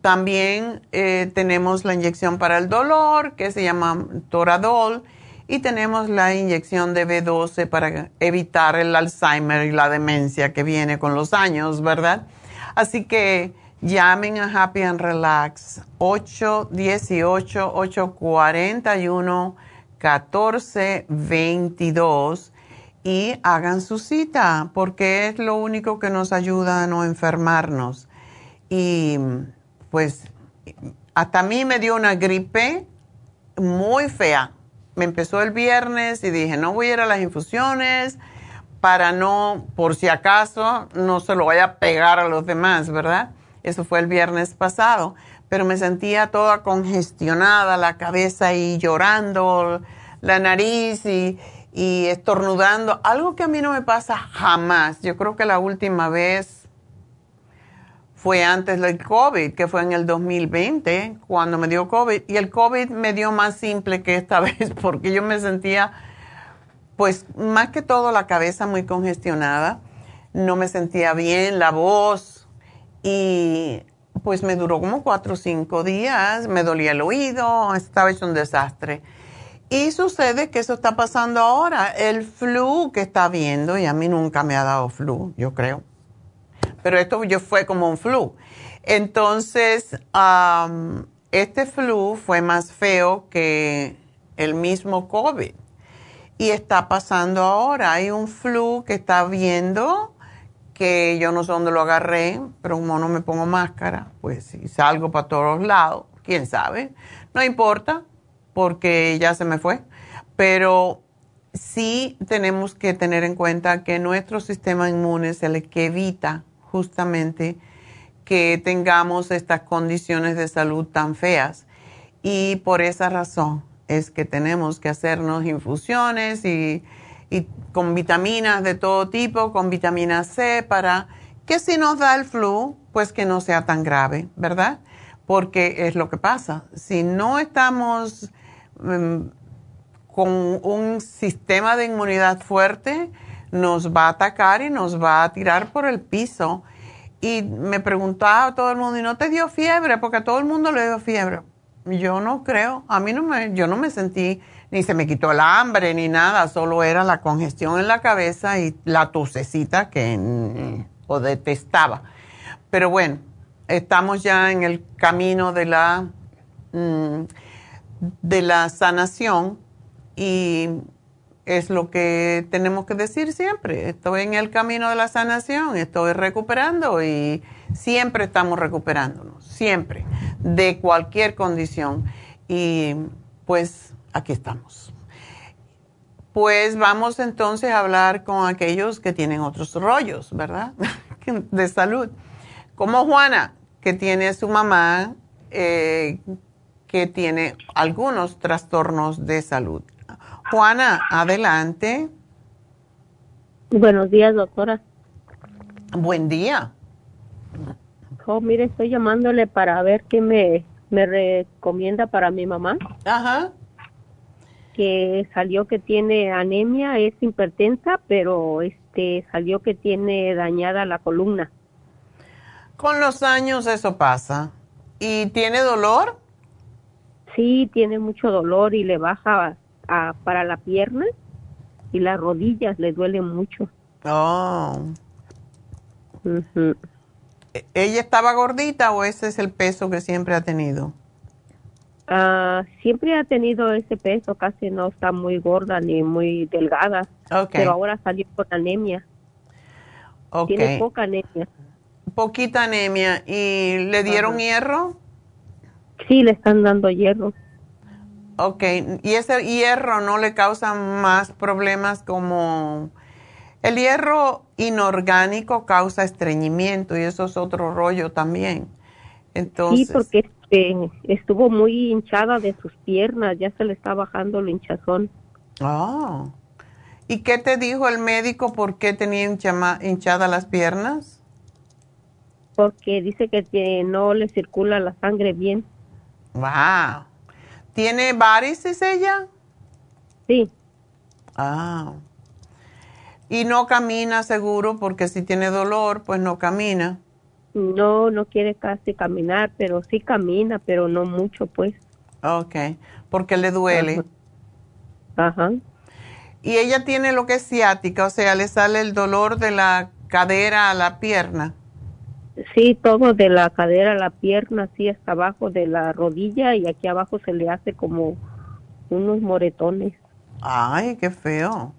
también eh, tenemos la inyección para el dolor, que se llama Toradol, y tenemos la inyección de B12 para evitar el Alzheimer y la demencia que viene con los años, ¿verdad? Así que Llamen a Happy and Relax 818-841-1422 y hagan su cita porque es lo único que nos ayuda a no enfermarnos. Y pues hasta a mí me dio una gripe muy fea. Me empezó el viernes y dije, no voy a ir a las infusiones para no, por si acaso, no se lo vaya a pegar a los demás, ¿verdad? Eso fue el viernes pasado, pero me sentía toda congestionada, la cabeza y llorando, la nariz y, y estornudando. Algo que a mí no me pasa jamás. Yo creo que la última vez fue antes del COVID, que fue en el 2020, cuando me dio COVID. Y el COVID me dio más simple que esta vez, porque yo me sentía, pues, más que todo la cabeza muy congestionada. No me sentía bien, la voz, y pues me duró como cuatro o cinco días, me dolía el oído, estaba hecho un desastre. Y sucede que eso está pasando ahora, el flu que está viendo, y a mí nunca me ha dado flu, yo creo. Pero esto yo fue como un flu. Entonces, este flu fue más feo que el mismo COVID. Y está pasando ahora, hay un flu que está viendo que yo no sé dónde lo agarré, pero como no me pongo máscara, pues si salgo para todos lados, quién sabe. No importa, porque ya se me fue. Pero sí tenemos que tener en cuenta que nuestro sistema inmune es el que evita justamente que tengamos estas condiciones de salud tan feas. Y por esa razón es que tenemos que hacernos infusiones y y con vitaminas de todo tipo, con vitamina C, para que si nos da el flu, pues que no sea tan grave, ¿verdad? Porque es lo que pasa. Si no estamos mm, con un sistema de inmunidad fuerte, nos va a atacar y nos va a tirar por el piso. Y me preguntaba a todo el mundo, ¿y no te dio fiebre? Porque a todo el mundo le dio fiebre. Yo no creo, a mí no me, yo no me sentí ni se me quitó el hambre ni nada, solo era la congestión en la cabeza y la tosecita que o detestaba. Pero bueno, estamos ya en el camino de la, mm, de la sanación y es lo que tenemos que decir siempre. Estoy en el camino de la sanación, estoy recuperando y siempre estamos recuperándonos, siempre, de cualquier condición. Y pues aquí estamos. Pues vamos entonces a hablar con aquellos que tienen otros rollos, ¿verdad? de salud. Como Juana, que tiene su mamá eh, que tiene algunos trastornos de salud. Juana, adelante. Buenos días, doctora. Buen día. Oh, mire, estoy llamándole para ver qué me, me recomienda para mi mamá. Ajá que salió que tiene anemia, es hipertensa, pero este salió que tiene dañada la columna. Con los años eso pasa. ¿Y tiene dolor? Sí, tiene mucho dolor y le baja para la pierna y las rodillas le duelen mucho. Oh. ¿Ella estaba gordita o ese es el peso que siempre ha tenido? Ah, siempre ha tenido ese peso, casi no está muy gorda ni muy delgada. Pero ahora salió con anemia. Tiene poca anemia. Poquita anemia. ¿Y le dieron hierro? Sí, le están dando hierro. Ok, ¿y ese hierro no le causa más problemas como... El hierro inorgánico causa estreñimiento y eso es otro rollo también. Entonces, sí, porque este, estuvo muy hinchada de sus piernas, ya se le está bajando el hinchazón. Ah. ¿Y qué te dijo el médico por qué tenía hinchadas las piernas? Porque dice que no le circula la sangre bien. Wow. ¿Tiene varices ella? Sí. Ah. Y no camina seguro porque si tiene dolor, pues no camina. No, no quiere casi caminar, pero sí camina, pero no mucho, pues. Ok, porque le duele. Ajá. Y ella tiene lo que es ciática, o sea, le sale el dolor de la cadera a la pierna. Sí, todo de la cadera a la pierna, así hasta abajo de la rodilla y aquí abajo se le hace como unos moretones. Ay, qué feo.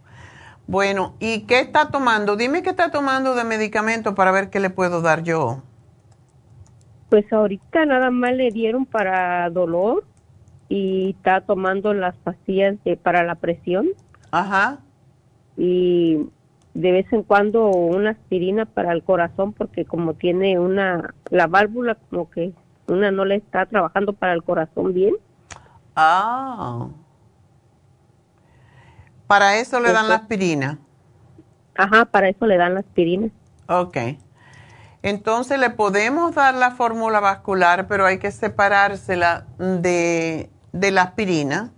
Bueno, ¿y qué está tomando? Dime qué está tomando de medicamento para ver qué le puedo dar yo. Pues ahorita nada más le dieron para dolor y está tomando las pastillas de, para la presión. Ajá. Y de vez en cuando una aspirina para el corazón porque como tiene una, la válvula como que una no le está trabajando para el corazón bien. Ah. Para eso le dan la aspirina. Ajá, para eso le dan la aspirina. Ok. Entonces le podemos dar la fórmula vascular, pero hay que separársela de, de la aspirina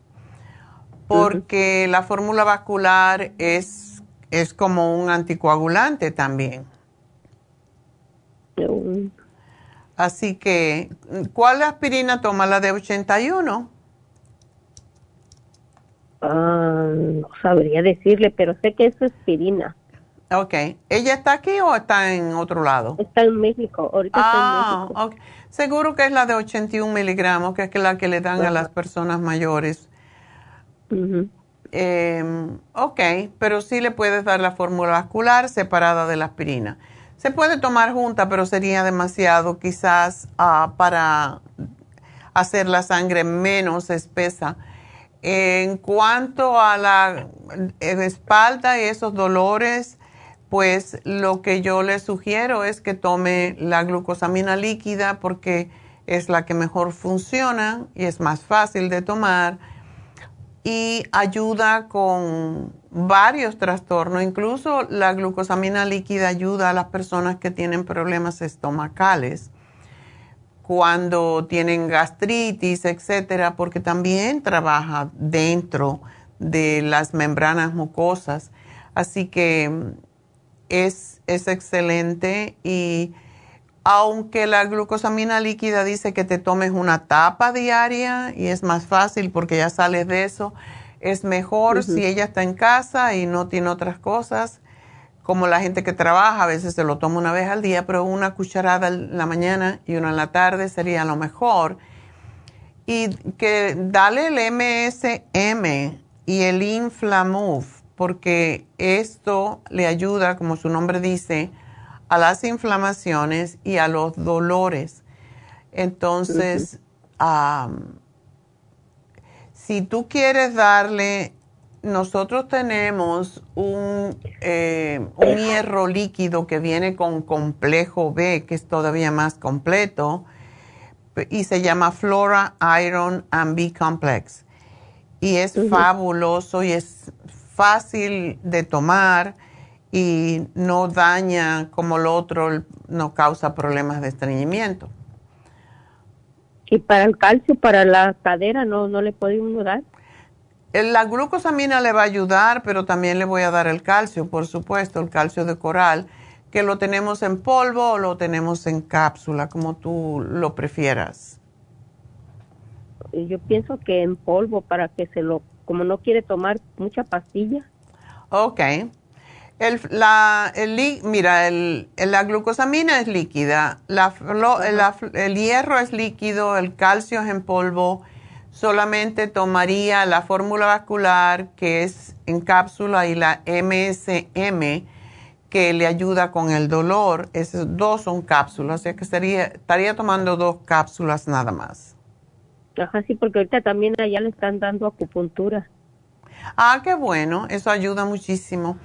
porque la fórmula vascular es es como un anticoagulante también. Así que, ¿cuál aspirina toma? ¿La de 81? Ah, no sabría decirle, pero sé que es aspirina. Ok. ¿Ella está aquí o está en otro lado? Está en México. Ahorita está en ah, México. Seguro que es la de 81 miligramos, que es la que le dan a las personas mayores. Eh, ok, pero sí le puedes dar la fórmula vascular separada de la aspirina. Se puede tomar junta, pero sería demasiado quizás ah, para hacer la sangre menos espesa. En cuanto a la espalda y esos dolores, pues lo que yo le sugiero es que tome la glucosamina líquida porque es la que mejor funciona y es más fácil de tomar y ayuda con varios trastornos, incluso la glucosamina líquida ayuda a las personas que tienen problemas estomacales, cuando tienen gastritis, etcétera, porque también trabaja dentro de las membranas mucosas. Así que es, es excelente y aunque la glucosamina líquida dice que te tomes una tapa diaria y es más fácil porque ya sales de eso, es mejor si ella está en casa y no tiene otras cosas, como la gente que trabaja, a veces se lo toma una vez al día, pero una cucharada en la mañana y una en la tarde sería lo mejor. Y que dale el MSM y el Inflamove, porque esto le ayuda, como su nombre dice, a las inflamaciones y a los dolores. Entonces, si tú quieres darle, nosotros tenemos un, eh, un hierro líquido que viene con complejo B, que es todavía más completo, y se llama Flora Iron and B Complex. Y es fabuloso y es fácil de tomar y no daña como lo otro, no causa problemas de estreñimiento. ¿Y para el calcio, para la cadera, no, no le podemos dar? La glucosamina le va a ayudar, pero también le voy a dar el calcio, por supuesto, el calcio de coral, que lo tenemos en polvo o lo tenemos en cápsula, como tú lo prefieras. yo pienso que en polvo para que se lo, como no quiere tomar mucha pastilla. Ok. El, la, el, mira, el, la glucosamina es líquida, la, el hierro es líquido, el calcio es en polvo. Solamente tomaría la fórmula vascular que es en cápsula y la MSM que le ayuda con el dolor. Esos dos son cápsulas, o sea que estaría, estaría tomando dos cápsulas nada más. Ajá, sí, porque ahorita también allá le están dando acupuntura. Ah, qué bueno, eso ayuda muchísimo.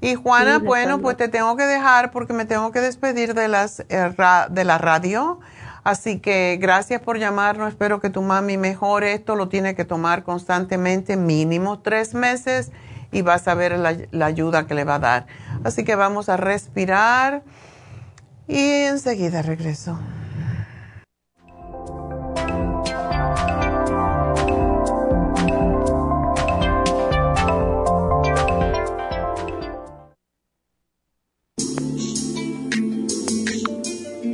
Y Juana, bueno, pues te tengo que dejar porque me tengo que despedir de, las, eh, de la radio. Así que gracias por llamarnos. Espero que tu mami mejore. Esto lo tiene que tomar constantemente, mínimo tres meses, y vas a ver la, la ayuda que le va a dar. Así que vamos a respirar y enseguida regreso.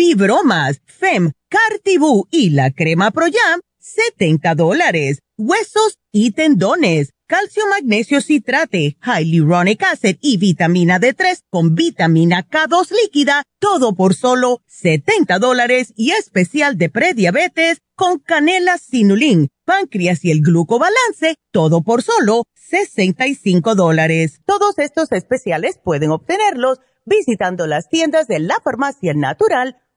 Fibromas, FEM, Cartibú y la crema Pro Jam, 70 dólares. Huesos y tendones, calcio magnesio citrate, hyaluronic acid y vitamina D3 con vitamina K2 líquida, todo por solo 70 dólares y especial de prediabetes con canela sinulín, páncreas y el glucobalance, todo por solo 65 dólares. Todos estos especiales pueden obtenerlos visitando las tiendas de la farmacia natural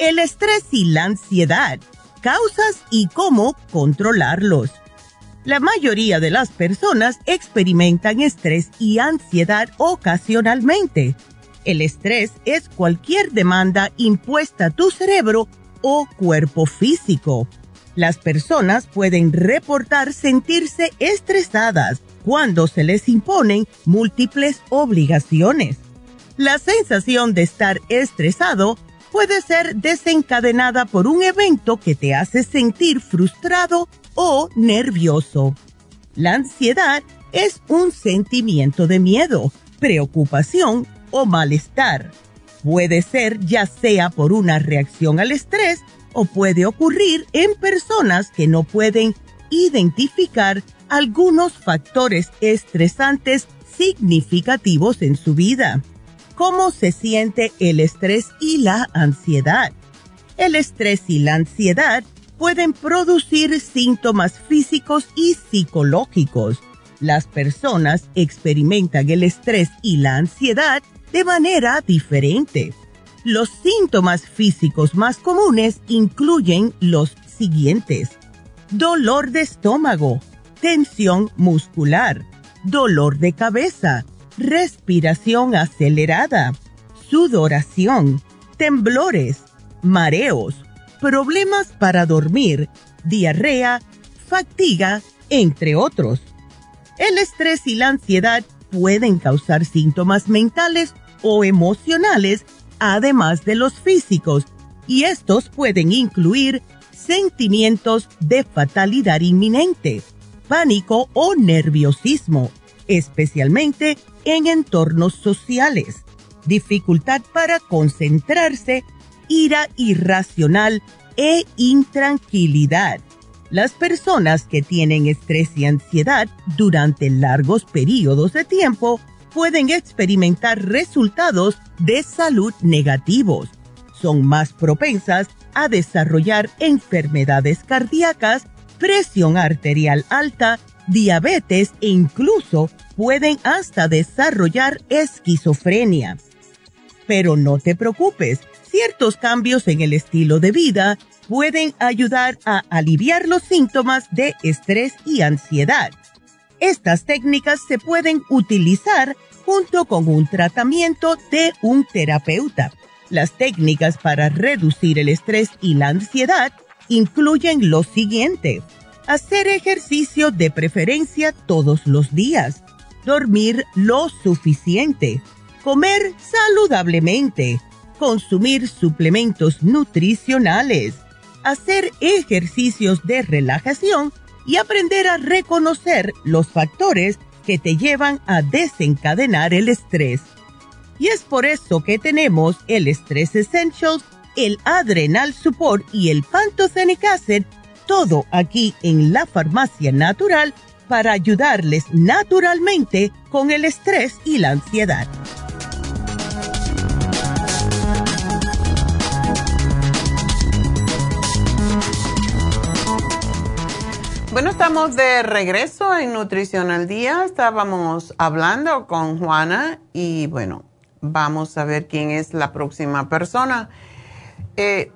El estrés y la ansiedad, causas y cómo controlarlos. La mayoría de las personas experimentan estrés y ansiedad ocasionalmente. El estrés es cualquier demanda impuesta a tu cerebro o cuerpo físico. Las personas pueden reportar sentirse estresadas cuando se les imponen múltiples obligaciones. La sensación de estar estresado puede ser desencadenada por un evento que te hace sentir frustrado o nervioso. La ansiedad es un sentimiento de miedo, preocupación o malestar. Puede ser ya sea por una reacción al estrés o puede ocurrir en personas que no pueden identificar algunos factores estresantes significativos en su vida cómo se siente el estrés y la ansiedad. El estrés y la ansiedad pueden producir síntomas físicos y psicológicos. Las personas experimentan el estrés y la ansiedad de manera diferente. Los síntomas físicos más comunes incluyen los siguientes. Dolor de estómago, tensión muscular, dolor de cabeza, respiración acelerada, sudoración, temblores, mareos, problemas para dormir, diarrea, fatiga, entre otros. El estrés y la ansiedad pueden causar síntomas mentales o emocionales, además de los físicos, y estos pueden incluir sentimientos de fatalidad inminente, pánico o nerviosismo, especialmente en entornos sociales, dificultad para concentrarse, ira irracional e intranquilidad. Las personas que tienen estrés y ansiedad durante largos periodos de tiempo pueden experimentar resultados de salud negativos. Son más propensas a desarrollar enfermedades cardíacas, presión arterial alta, diabetes e incluso pueden hasta desarrollar esquizofrenia. Pero no te preocupes, ciertos cambios en el estilo de vida pueden ayudar a aliviar los síntomas de estrés y ansiedad. Estas técnicas se pueden utilizar junto con un tratamiento de un terapeuta. Las técnicas para reducir el estrés y la ansiedad incluyen lo siguiente. Hacer ejercicio de preferencia todos los días dormir lo suficiente, comer saludablemente, consumir suplementos nutricionales, hacer ejercicios de relajación y aprender a reconocer los factores que te llevan a desencadenar el estrés. Y es por eso que tenemos el Stress Essentials, el Adrenal Support y el Pantothenic Acid, todo aquí en la farmacia natural para ayudarles naturalmente con el estrés y la ansiedad. Bueno, estamos de regreso en Nutrición al Día. Estábamos hablando con Juana y bueno, vamos a ver quién es la próxima persona. Eh,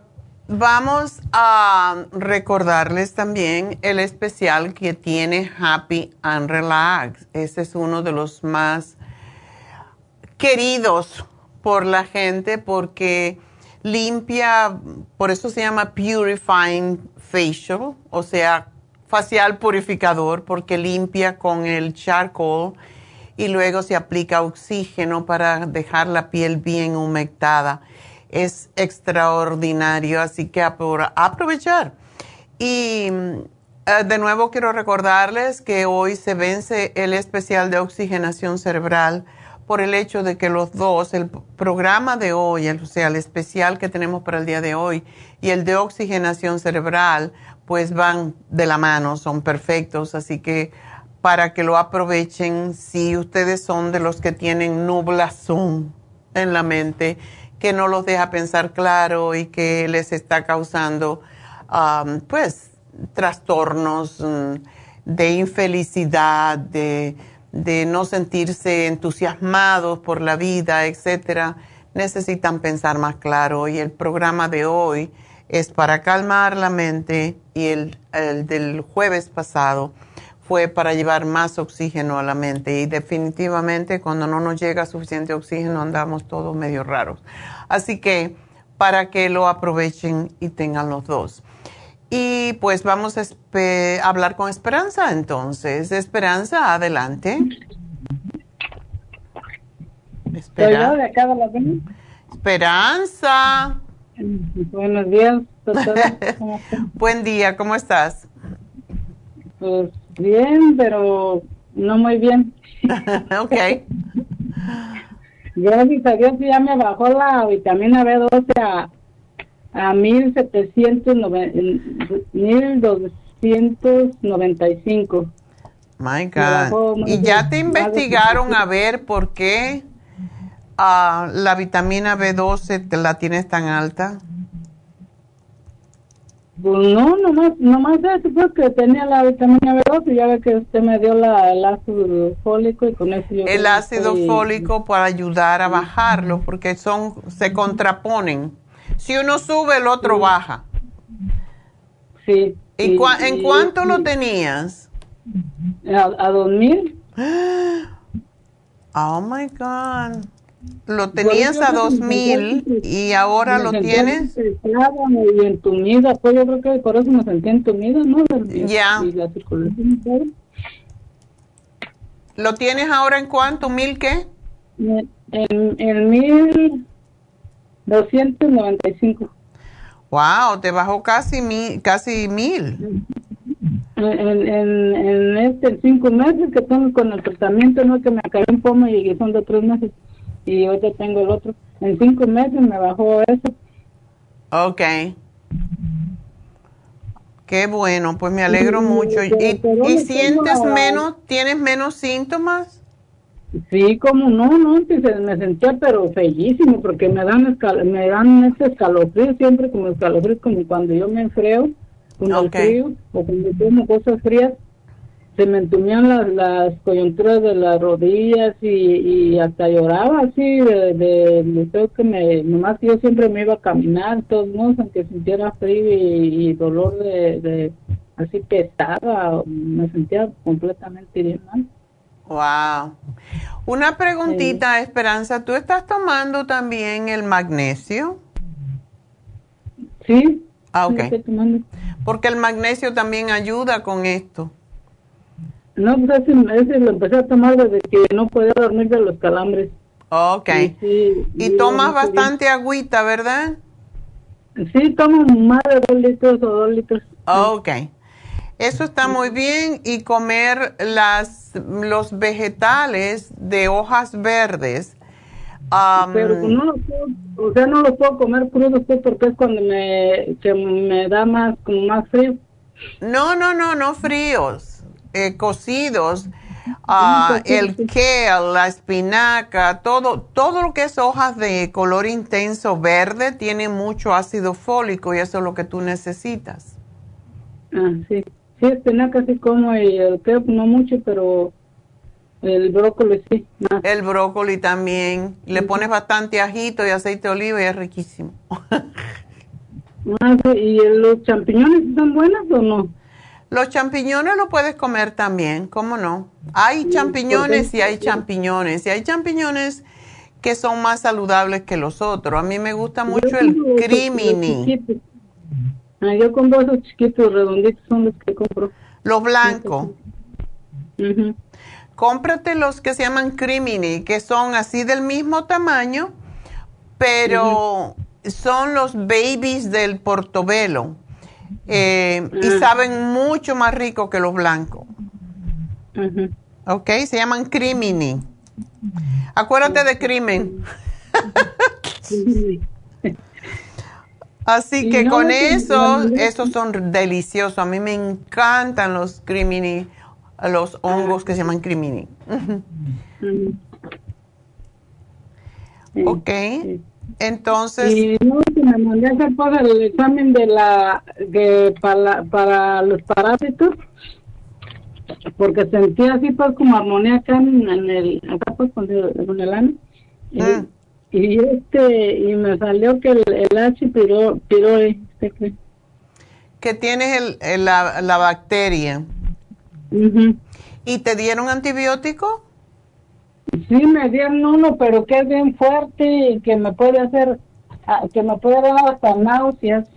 vamos a recordarles también el especial que tiene Happy and Relax. Ese es uno de los más queridos por la gente porque limpia, por eso se llama Purifying Facial, o sea, facial purificador porque limpia con el charcoal y luego se aplica oxígeno para dejar la piel bien humectada. Es extraordinario, así que aprovechar. Y eh, de nuevo quiero recordarles que hoy se vence el especial de oxigenación cerebral por el hecho de que los dos, el programa de hoy, o sea, el especial que tenemos para el día de hoy y el de oxigenación cerebral, pues van de la mano, son perfectos, así que para que lo aprovechen, si ustedes son de los que tienen nublazón en la mente, que no los deja pensar claro y que les está causando, pues, trastornos mm, de infelicidad, de, de no sentirse entusiasmados por la vida, etcétera, necesitan pensar más claro. Y el programa de hoy es para calmar la mente y el, del jueves pasado fue para llevar más oxígeno a la mente y definitivamente cuando no nos llega suficiente oxígeno andamos todos medio raros. Así que para que lo aprovechen y tengan los dos. Y pues vamos a hablar con Esperanza entonces. Esperanza, adelante. Esperanza. Esperanza. Buenos días, doctora. Buen día, ¿cómo estás? Pues bien, pero no muy bien. ok. Gracias a Dios ya me bajó la vitamina B12 a, a 1295. My God. ¿Y ya te investigaron a ver por qué uh, la vitamina B12 te la tienes tan alta? Pues no, nomás, nomás eso porque tenía la vitamina B12 ya ve que usted me dio la, el ácido fólico y con eso yo... El ácido fólico para ayudar a bajarlo porque son, se contraponen. Si uno sube, el otro baja. Sí. ¿Y, en cuánto lo tenías? A, a 2000. Oh my God. Lo tenías a 2000 y ahora lo tienes. Y entumida, pues yo creo que por eso me sentí entumida, ¿no? Ya. ¿Lo tienes ahora en cuánto? ¿Mil qué? En, en mil doscientos noventa y cinco. Wow, te bajó casi mil, casi mil. En, en, en este cinco meses que tengo con el tratamiento, no que me acabé un pomo y son de tres meses y hoy tengo el otro. En cinco meses me bajó eso. Ok. Qué bueno, pues me alegro mucho. ¿Y, y sientes menos, tienes menos síntomas? Sí, como no, no, me sentía pero bellísimo porque me dan me dan ese escalofrío siempre como escalofrío como cuando yo me enfreo con el frío o cuando tomo cosas frías se me entumían las, las coyunturas de las rodillas y, hasta lloraba así de, de, que me nomás yo siempre me iba a caminar todos modos aunque sintiera frío y, dolor de, de, así pesada me sentía completamente bien mal. Wow una preguntita Esperanza tú estás tomando también el magnesio sí ah ok. porque el magnesio también ayuda con esto no, pues ese, lo empecé a tomar desde que no podía dormir de los calambres. Ok. y tomas bastante agüita, ¿verdad? Sí, tomo más de dos litros o dos litros. Ok. Eso está muy bien y comer las, los vegetales de hojas verdes. Pero no los puedo, o sea, no los puedo comer crudos pues, porque es cuando me, que me da más, como más frío. No, no, no, no fríos eh, cocidos, uh, el kale, la espinaca, todo, todo lo que es hojas de color intenso verde tiene mucho ácido fólico y eso es lo que tú necesitas. Ah, sí. Sí, espinaca sí como y el creo no mucho, pero el brócoli sí. El brócoli también. Le pones bastante ajito y aceite de oliva y es riquísimo. Ah, ¿Y los champiñones están buenos o no? Los champiñones lo puedes comer también, ¿cómo no? Hay champiñones y hay champiñones. Y hay champiñones que son más saludables que los otros. A mí me gusta mucho el crimini. Ah, yo compro esos chiquitos redonditos, son los que compro. Los blancos. Cómprate los que se llaman crimini, que son así del mismo tamaño, pero son los babies del portobelo. Eh, y ah. saben mucho más rico que los blancos. Ok, se llaman crimini. Acuérdate de crimen. Así que con eso, esos son deliciosos. A mí me encantan los crimini, los hongos que se llaman crimini. ok, entonces... Y no, me mandé a hacer el examen de la, de, para, para los parásitos, porque sentía así pues como armonía acá en, el, acá pues con el, con el ano. Ah. y este y me salió que el, el H piro, pyroli que tienes el, la, la, bacteria. Y te dieron antibiótico sí me dieron uno pero que es bien fuerte y que me puede hacer ah, que me puede dar hasta náuseas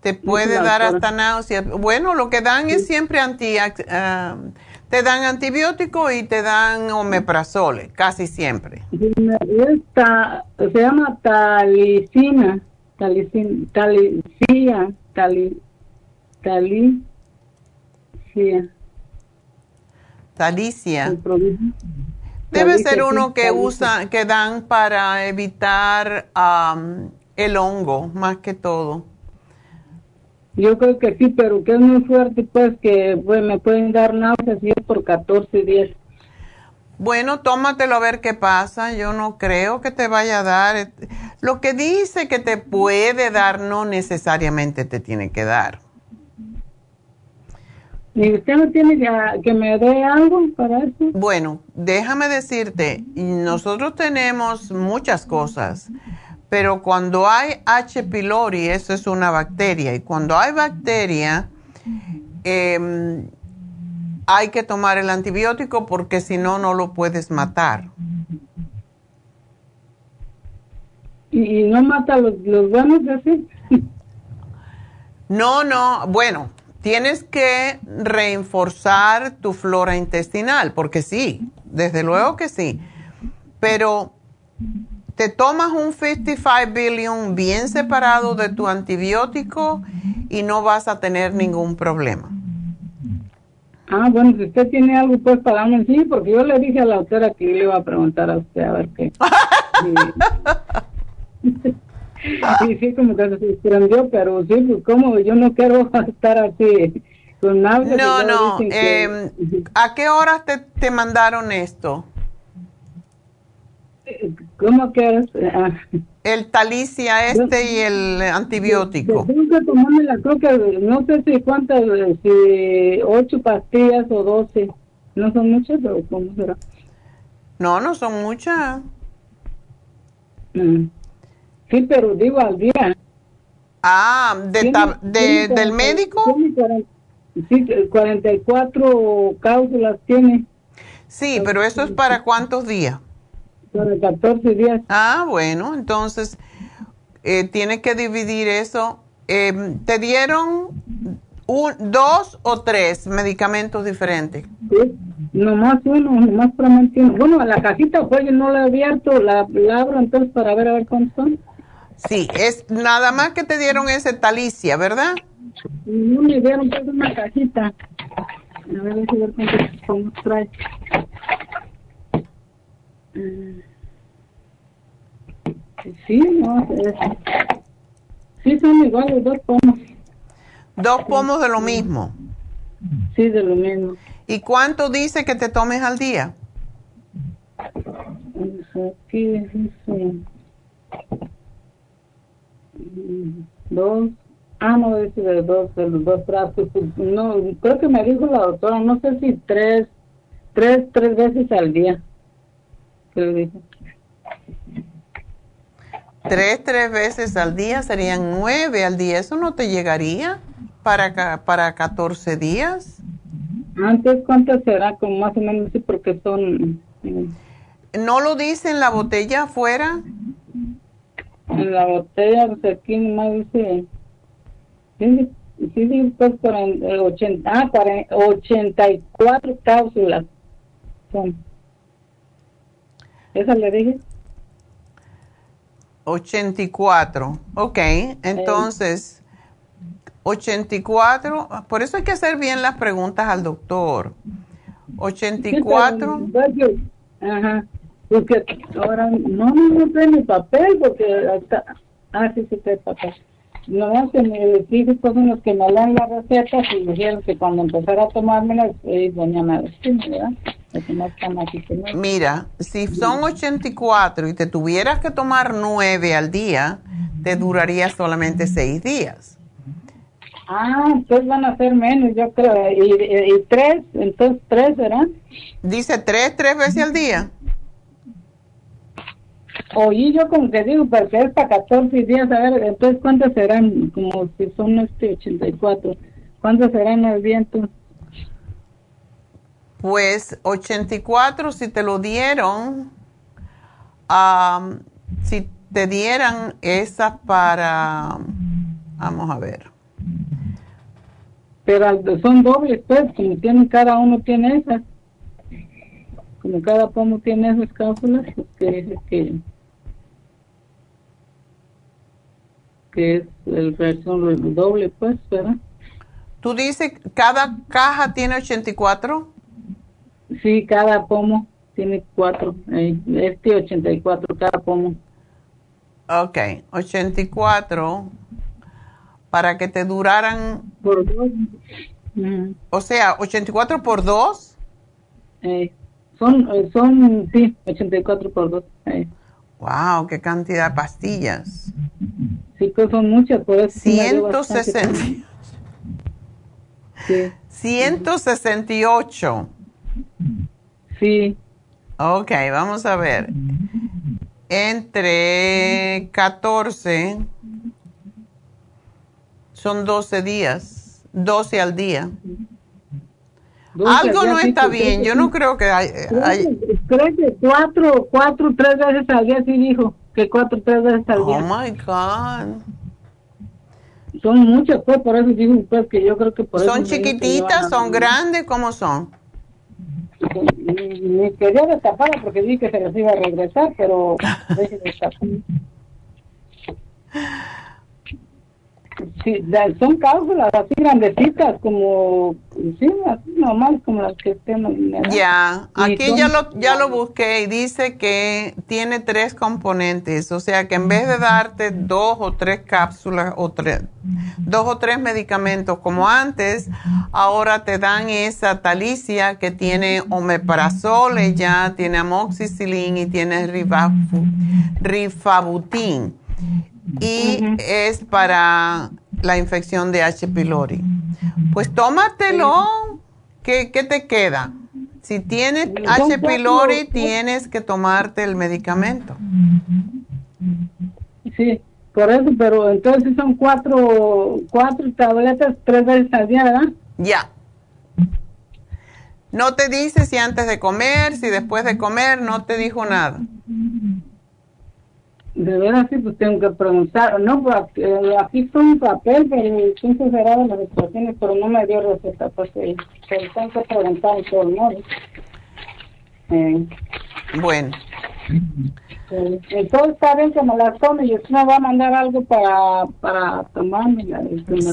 te puede dar hasta náuseas bueno lo que dan es siempre anti uh, te dan antibiótico y te dan omeprazole, casi siempre. Esta, se llama talicina, talicina, talicia, tali, talicia. Talicia. Debe ser uno que usa, que dan para evitar el hongo, más que todo. Yo creo que sí, pero que es muy fuerte, pues que pues, me pueden dar náuseas y por 14 días. Bueno, tómatelo a ver qué pasa. Yo no creo que te vaya a dar. Lo que dice que te puede dar no necesariamente te tiene que dar. ¿Y usted no tiene que, que me dé algo para eso? Bueno, déjame decirte, nosotros tenemos muchas cosas. Pero cuando hay H. pylori, eso es una bacteria. Y cuando hay bacteria, em, hay que tomar el antibiótico porque si no, no lo puedes matar. ¿Y no mata los, los buenos así? No, no. Bueno, tienes que reforzar tu flora intestinal, porque sí, desde luego que sí. Pero te tomas un 55 billion bien separado de tu antibiótico y no vas a tener ningún problema. Ah, bueno, si usted tiene algo, pues para darme sí, porque yo le dije a la autora que le iba a preguntar a usted a ver qué. sí, sí, como que se sorprendió, pero sí, pues como yo no quiero estar así con nada. No, no, eh, ¿a qué horas te, te mandaron esto? ¿Cómo que ah. El talicia este y el antibiótico. Tengo que tomarme la no sé si cuántas, si ocho pastillas o doce. No son muchas, pero ¿cómo será? No, no son muchas. Mm. Sí, pero digo al día. Ah, de, de del médico. Sí, 44 cápsulas tiene. Sí, pero eso es para cuántos días? 14 días. Ah, bueno, entonces eh, tienes que dividir eso. Eh, ¿Te dieron un, dos o tres medicamentos diferentes? Sí, nomás uno, nomás para uno. Bueno, la cajita pues yo no la he abierto, la, abro entonces para ver a ver cuántos son. Sí, es nada más que te dieron ese talicia, ¿verdad? No me dieron pues una cajita. A ver, a ver cuántos trae. Sí, no, sí son iguales, dos pomos. ¿Dos pomos de lo mismo? Sí, de lo mismo. ¿Y cuánto dice que te tomes al día? Pues aquí dice dos, Ah, no, dice de dos, de los dos frascos. Pues, no, creo que me dijo la doctora, no sé si tres, tres, tres veces al día. ¿Qué Tres, tres veces al día serían nueve al día. ¿Eso no te llegaría para, para 14 días? Antes, ¿cuánto será? Como más o menos, sí, porque son... Eh, ¿No lo dice en la botella afuera? En la botella, pues aquí nomás dice... Sí, sí, pues por 80, ah, 84 cápsulas son. ¿Esa le dije? 84, ok, entonces... 84, por eso hay que hacer bien las preguntas al doctor. 84. Ajá, porque ahora no, no, no mi papel, porque hasta, ah, sí, sí, trae papel. No, es que mis hijos son los que me dan las recetas y me dijeron que cuando empezara a tomármelas, eh, doña ¿verdad? Mira, si son 84 y te tuvieras que tomar 9 al día, te duraría solamente 6 días. Ah, entonces van a ser menos, yo creo. ¿Y, tres? Entonces tres, ¿verdad? Dice tres, tres veces al día. Oí yo como que digo, porque es para 14 días, a ver, entonces ¿cuántos serán? Como si son este 84. ¿Cuántos serán el viento? Pues 84 si te lo dieron, si te dieran esa para, vamos a ver pero son dobles, pues, como tienen, cada uno tiene esas. Como cada pomo tiene esas cápsulas, pues que que, que es el versión doble, pues, ¿verdad? ¿Tú dices cada caja tiene 84? Sí, cada pomo tiene cuatro. este 84, cada pomo. Ok, 84 para que te duraran. Por dos. O sea, 84 por dos. Eh, son, eh, son, sí, 84 por dos. Eh. Wow, qué cantidad de pastillas. Sí, pues son muchas, por eso. 160. Sí. 168. Sí. Ok, vamos a ver. Entre 14 son 12 días, 12 al día. Algo no está bien, yo no creo que hay... Creo que cuatro, cuatro, tres veces al día, sí dijo, que cuatro, tres veces al día. Oh, my God. Son muchas, pues, por eso digo, pues, que yo creo que por ¿Son chiquititas, son grandes, cómo son? Me quería destaparla porque dije que se les iba a regresar, pero... Sí, son cápsulas así grandecitas, como, sí, así normal, como las que tenemos. Ya, aquí ya lo, ya lo busqué y dice que tiene tres componentes, o sea que en vez de darte dos o tres cápsulas o tres, dos o tres medicamentos como antes, ahora te dan esa talicia que tiene omeprazol, ya tiene amoxicilina y tiene rifabutin y es para la infección de H. pylori. Pues tómatelo. ¿Qué, ¿Qué, te queda? Si tienes H. pylori, tienes que tomarte el medicamento. Sí, por eso, pero entonces son cuatro, cuatro tabletas tres veces al día, ¿verdad? Ya. No te dice si antes de comer, si después de comer, no te dijo nada de veras sí, pues tengo que preguntar. No, pues aquí son un papel, pero son cerradas las expresiones, pero no me dio receta, pues eh, tengo que preguntar en todo el. Eh, bueno. Eh, entonces está bien que me las tome y usted me va a mandar algo para, para tomarme.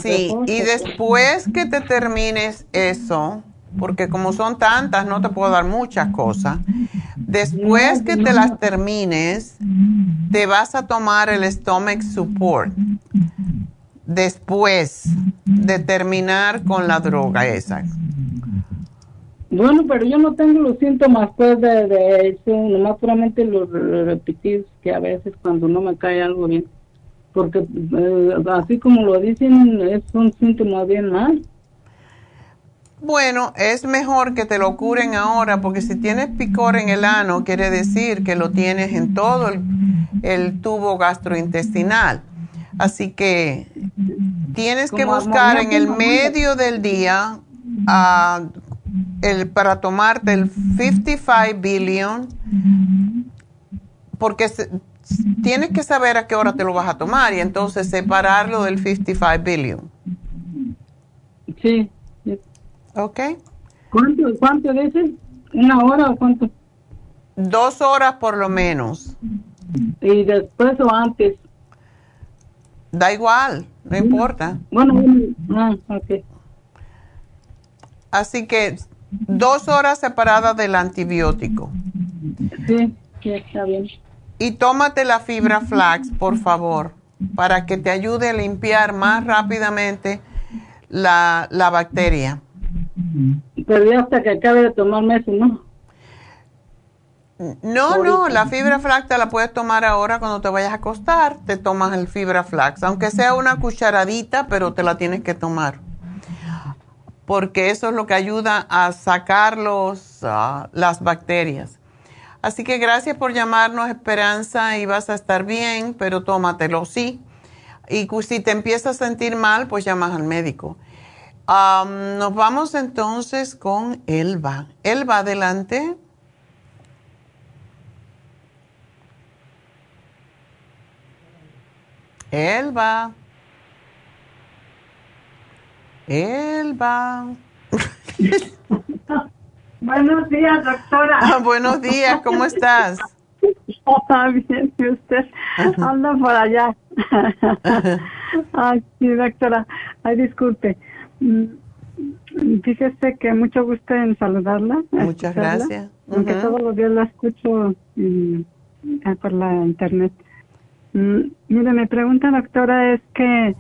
sí, y después que te termines eso, porque como son tantas, no te puedo dar muchas cosas. Después que te las termines, te vas a tomar el stomach support. Después de terminar con la droga esa. Bueno, pero yo no tengo los síntomas pues de, eso, nomás puramente los repetidos que a veces cuando no me cae algo bien. porque eh, así como lo dicen, es un síntoma bien mal. Bueno, es mejor que te lo curen ahora, porque si tienes picor en el ano, quiere decir que lo tienes en todo el, tubo gastrointestinal. Así que tienes que buscar en el medio del día uh, el, para tomarte el 55 billion, porque tienes que saber a qué hora te lo vas a tomar y entonces separarlo del 55 billion. Sí. ¿Ok? ¿Cuánto, cuánto dices? ¿Una hora o cuánto? Dos horas por lo menos. ¿Y después o antes? Da igual, no importa. Bueno, ah, ok. Así que dos horas separadas del antibiótico. Sí, sí, está bien. Y tómate la fibra flax, por favor, para que te ayude a limpiar más rápidamente la, la bacteria. Pero hasta que acabe de tomarme eso, ¿no? No, no, la fibra flax te la puedes tomar ahora cuando te vayas a acostar, te tomas el fibra flax, aunque sea una cucharadita, pero te la tienes que tomar. Porque eso es lo que ayuda a sacar los, ah, las bacterias. Así que gracias por llamarnos, Esperanza, y vas a estar bien, pero tómatelo, sí. Y si te empiezas a sentir mal, pues llamas al médico nos vamos entonces con Elba. Elba, adelante. Elba. Elba. buenos días, doctora. Ah, buenos días, ¿cómo estás? Está bien, y usted anda por allá. Ay, sí, doctora. Ay, disculpe. Mm, fíjese que mucho gusto en saludarla. Muchas gracias. Aunque todos los días la escucho mm, por la internet. Mm, mire, mi pregunta, doctora, es que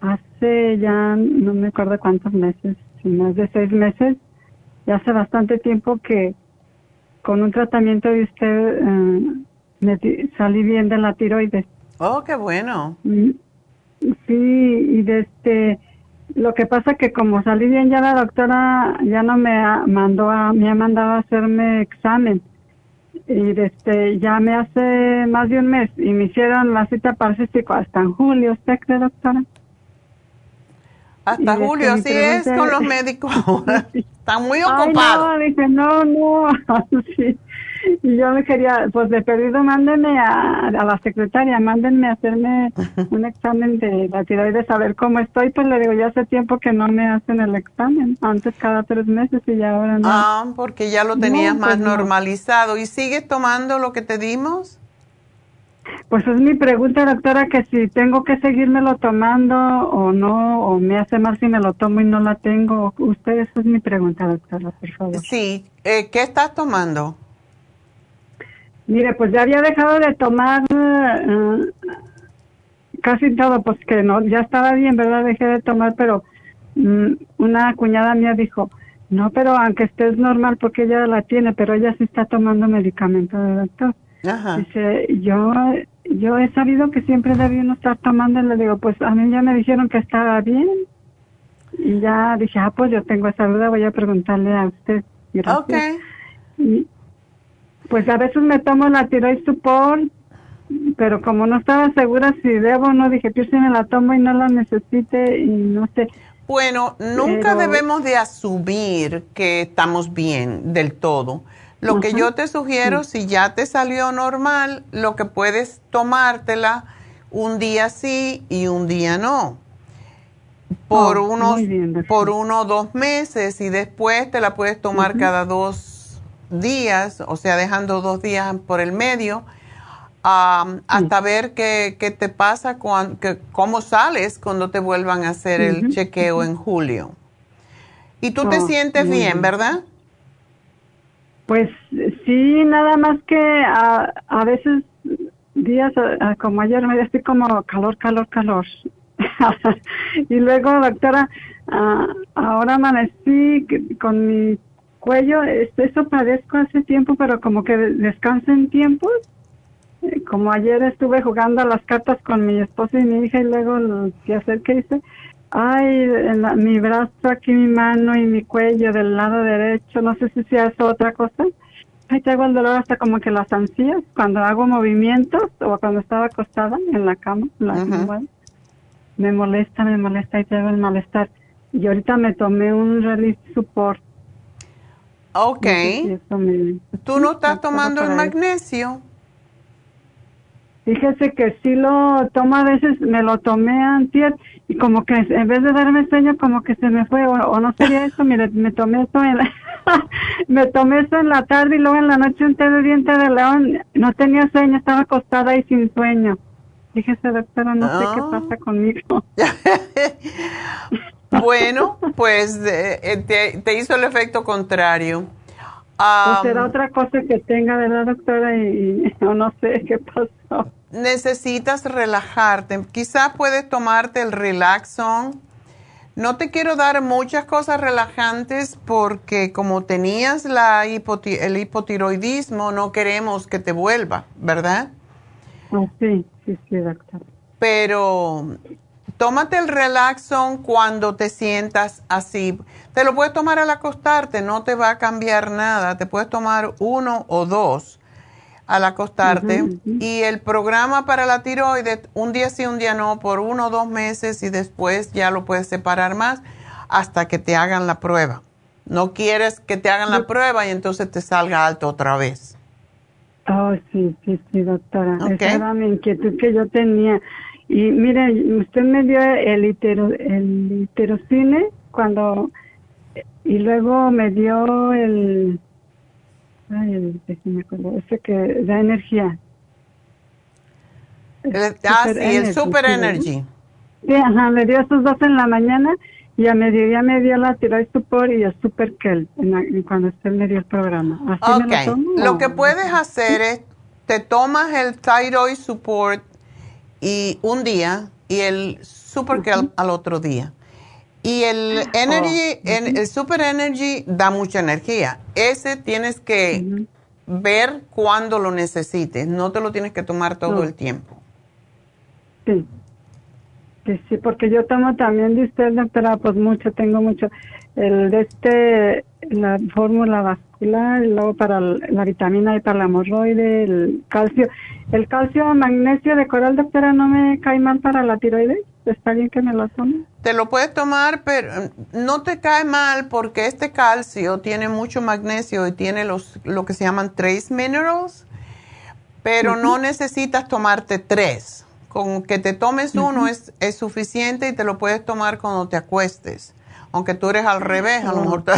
hace ya, no me acuerdo cuántos meses, más de seis meses, ya hace bastante tiempo que con un tratamiento de usted eh, salí bien de la tiroides. Oh, qué bueno. Sí, y desde este lo que pasa que como salí bien ya la doctora ya no me mandó a, me ha mandado a hacerme examen y desde ya me hace más de un mes y me hicieron la cita para cístico hasta en julio, ¿usted cree doctora? Hasta julio, así es con los médicos Están muy ocupados. no, dije, no, no, sí. Y yo me quería, pues de perdido, mándenme a, la secretaria, mándenme a hacerme un examen de la tiroides, a ver cómo estoy. Pues le digo, ya hace tiempo que no me hacen el examen, antes cada tres meses y ya ahora no. Ah, porque ya lo tenías más pues normalizado. ¿Y sigues tomando lo que te dimos? Pues es mi pregunta, doctora, que si tengo que seguírmelo tomando o no, o me hace mal si me lo tomo y no la tengo. Usted, esa es mi pregunta, doctora, por favor. Sí, eh, ¿qué estás tomando? Mire, pues ya había dejado de tomar eh, casi todo, pues que no, ya estaba bien, ¿verdad? Dejé de tomar, pero mm, una cuñada mía dijo, no, pero aunque estés normal, porque ella la tiene, pero ella sí está tomando medicamento de doctor. Ajá. Dice, yo, yo he sabido que siempre debe uno estar tomando, y le digo, pues a mí ya me dijeron que estaba bien. Y ya dije, ah, pues yo tengo esa duda, voy a preguntarle a usted. Ok. Y, pues a veces me tomo la tiroid support, pero como no estaba segura si debo o no, dije, yo si me la tomo y no la necesite y no sé. Bueno, nunca debemos de asumir que estamos bien del todo. Lo que yo te sugiero, si ya te salió normal, lo que puedes tomártela un día sí y un día no. Por, oh, unos, por uno o dos meses y después te la puedes tomar cada dos días, o sea, dejando dos días por el medio, hasta ver qué, qué, te pasa, con, que, cómo sales cuando te vuelvan a hacer el chequeo en julio. Y tú te oh, sientes bien, ¿verdad? Pues sí, nada más que a, a veces días como ayer me estoy como calor, calor, calor. y luego, doctora, ah, ahora amanecí con mi cuello, eso padezco hace tiempo, pero como que descanso en tiempos. eh, como ayer estuve jugando a las cartas con mi esposo y mi hija y luego qué hacer que hice, ay, mi brazo aquí, mi mano y mi cuello del lado derecho, no sé si sea eso otra cosa. Ay, tengo el dolor hasta como que las ansías cuando hago movimientos o cuando estaba acostada en la cama. me molesta, me molesta y tengo el malestar. Y ahorita me tomé un release support. Ok. ¿Tú no estás tomando el magnesio? Fíjese que sí lo tomo a veces, me lo tomé antes y como que en vez de darme sueño como que se me fue o, no sería eso, mire, me tomé eso en la, me tomé eso en la tarde y luego en la noche un té de diente de león, no tenía sueño, estaba acostada y sin sueño. Fíjese doctora, no sé qué ah. pasa conmigo. Bueno, pues eh, te, hizo el efecto contrario. o será otra cosa que tenga, ¿verdad, doctora? Y, no sé qué pasó. Necesitas relajarte. Quizás puedes tomarte el Relaxon. No te quiero dar muchas cosas relajantes porque como tenías la el hipotiroidismo, no queremos que te vuelva, ¿verdad? Oh, sí, sí, sí, doctora. Pero tómate el Relaxon cuando te sientas así. Te lo puedes tomar al acostarte, no te va a cambiar nada. Te puedes tomar uno o dos al acostarte. Y el programa para la tiroides, un día sí, un día no, por uno o dos meses y después ya lo puedes separar más hasta que te hagan la prueba. No quieres que te hagan la prueba y entonces te salga alto otra vez. Oh, sí, sí, sí, doctora. Esa era mi inquietud que yo tenía. Y mire, usted me dio el, itero, el iterocine cuando, y luego me dio el, ay, el, me acuerdo, ese que da energía. ah, sí, el Super Energy. Sí, ajá, me dio esos dos en la mañana y a mediodía me dio la Tiroid Support y el Super Kel cuando usted me dio el programa. Así lo, lo que puedes hacer es, te tomas el Thyroid Support y un día y el Super al, otro día. Y el oh, Energy, el Super Energy da mucha energía. Ese tienes que ver cuando lo necesites. No te lo tienes que tomar todo el tiempo. Sí. Sí, porque yo tomo también de usted, doctora, pues mucho, tengo mucho. El de este, la fórmula vascular, y luego para la vitamina y para la hemorroide, el calcio. El calcio magnesio de coral, doctora, no me cae mal para la tiroides. ¿Está bien que me lo tome? Te lo puedes tomar, pero no te cae mal porque este calcio tiene mucho magnesio y tiene los lo que se llaman trace minerals, pero no necesitas tomarte tres. Con que te tomes uno es, es suficiente y te lo puedes tomar cuando te acuestes. Aunque tú eres al revés, a lo mejor te,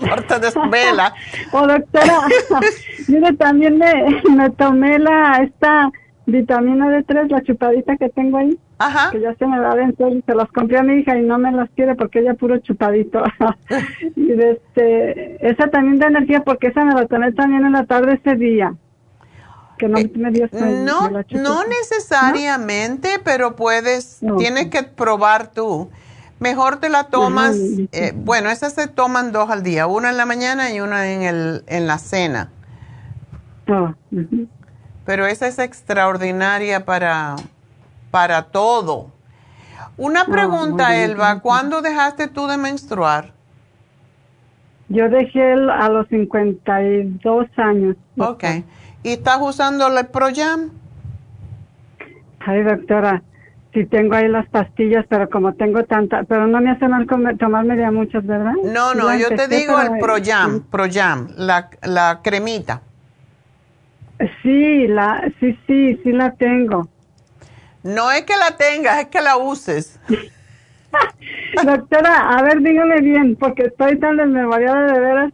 Marta desvela. O oh, doctora, mire, también me, me tomé la, esta vitamina D3, la chupadita que tengo ahí. Ajá. Que ya se me va dentro y se las compré a mi hija y no me las quiere porque ella puro chupadito. y este, esa también da energía porque esa me la tomé también en la tarde ese día. Que no eh, me dio No, no necesariamente, pero puedes, tienes que probar tú. Mejor te la tomas, eh, bueno, esas se toman dos al día, una en la mañana y una en, el, en la cena. Ah, Pero esa es extraordinaria para, para todo. Una ah, pregunta, Elba, ¿cuándo dejaste tú de menstruar? Yo dejé a los 52 años. Ok. ¿Y estás usando el Proyam? Ay, doctora, Sí, tengo ahí las pastillas, pero como tengo tanta, pero no me hace mal tomarme de muchas, ¿verdad? No, no, yo te digo el Proyam, Proyam, la, la cremita. Sí, la, sí, sí, sí la tengo. No es que la tengas, es que la uses. Doctora, a ver, dígame bien, porque estoy tan desmemoriada de veras.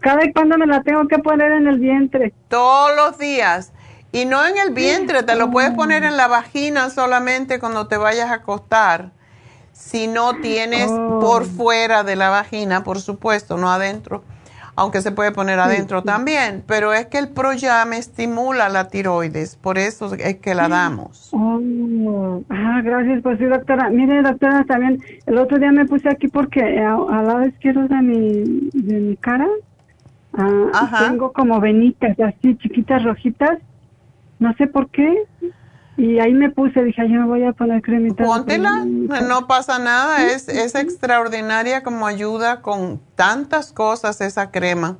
¿Cada y cuándo me la tengo que poner en el vientre? Todos los días. Y no en el vientre, te lo puedes poner en la vagina solamente cuando te vayas a acostar. Si no tienes por oh. fuera de la vagina, por supuesto, no adentro, aunque se puede poner adentro también, pero es que el Proyam estimula la tiroides, por eso es que la damos. Oh. Ah, gracias, pues sí, doctora. Mire, doctora, también el otro día me puse aquí porque al lado izquierdo de mi, de mi cara ah, tengo como venitas así chiquitas rojitas no sé por qué. Y ahí me puse, dije, yo me voy a poner cremita. Póntela, no pasa nada, es, es extraordinaria como ayuda con tantas cosas esa crema.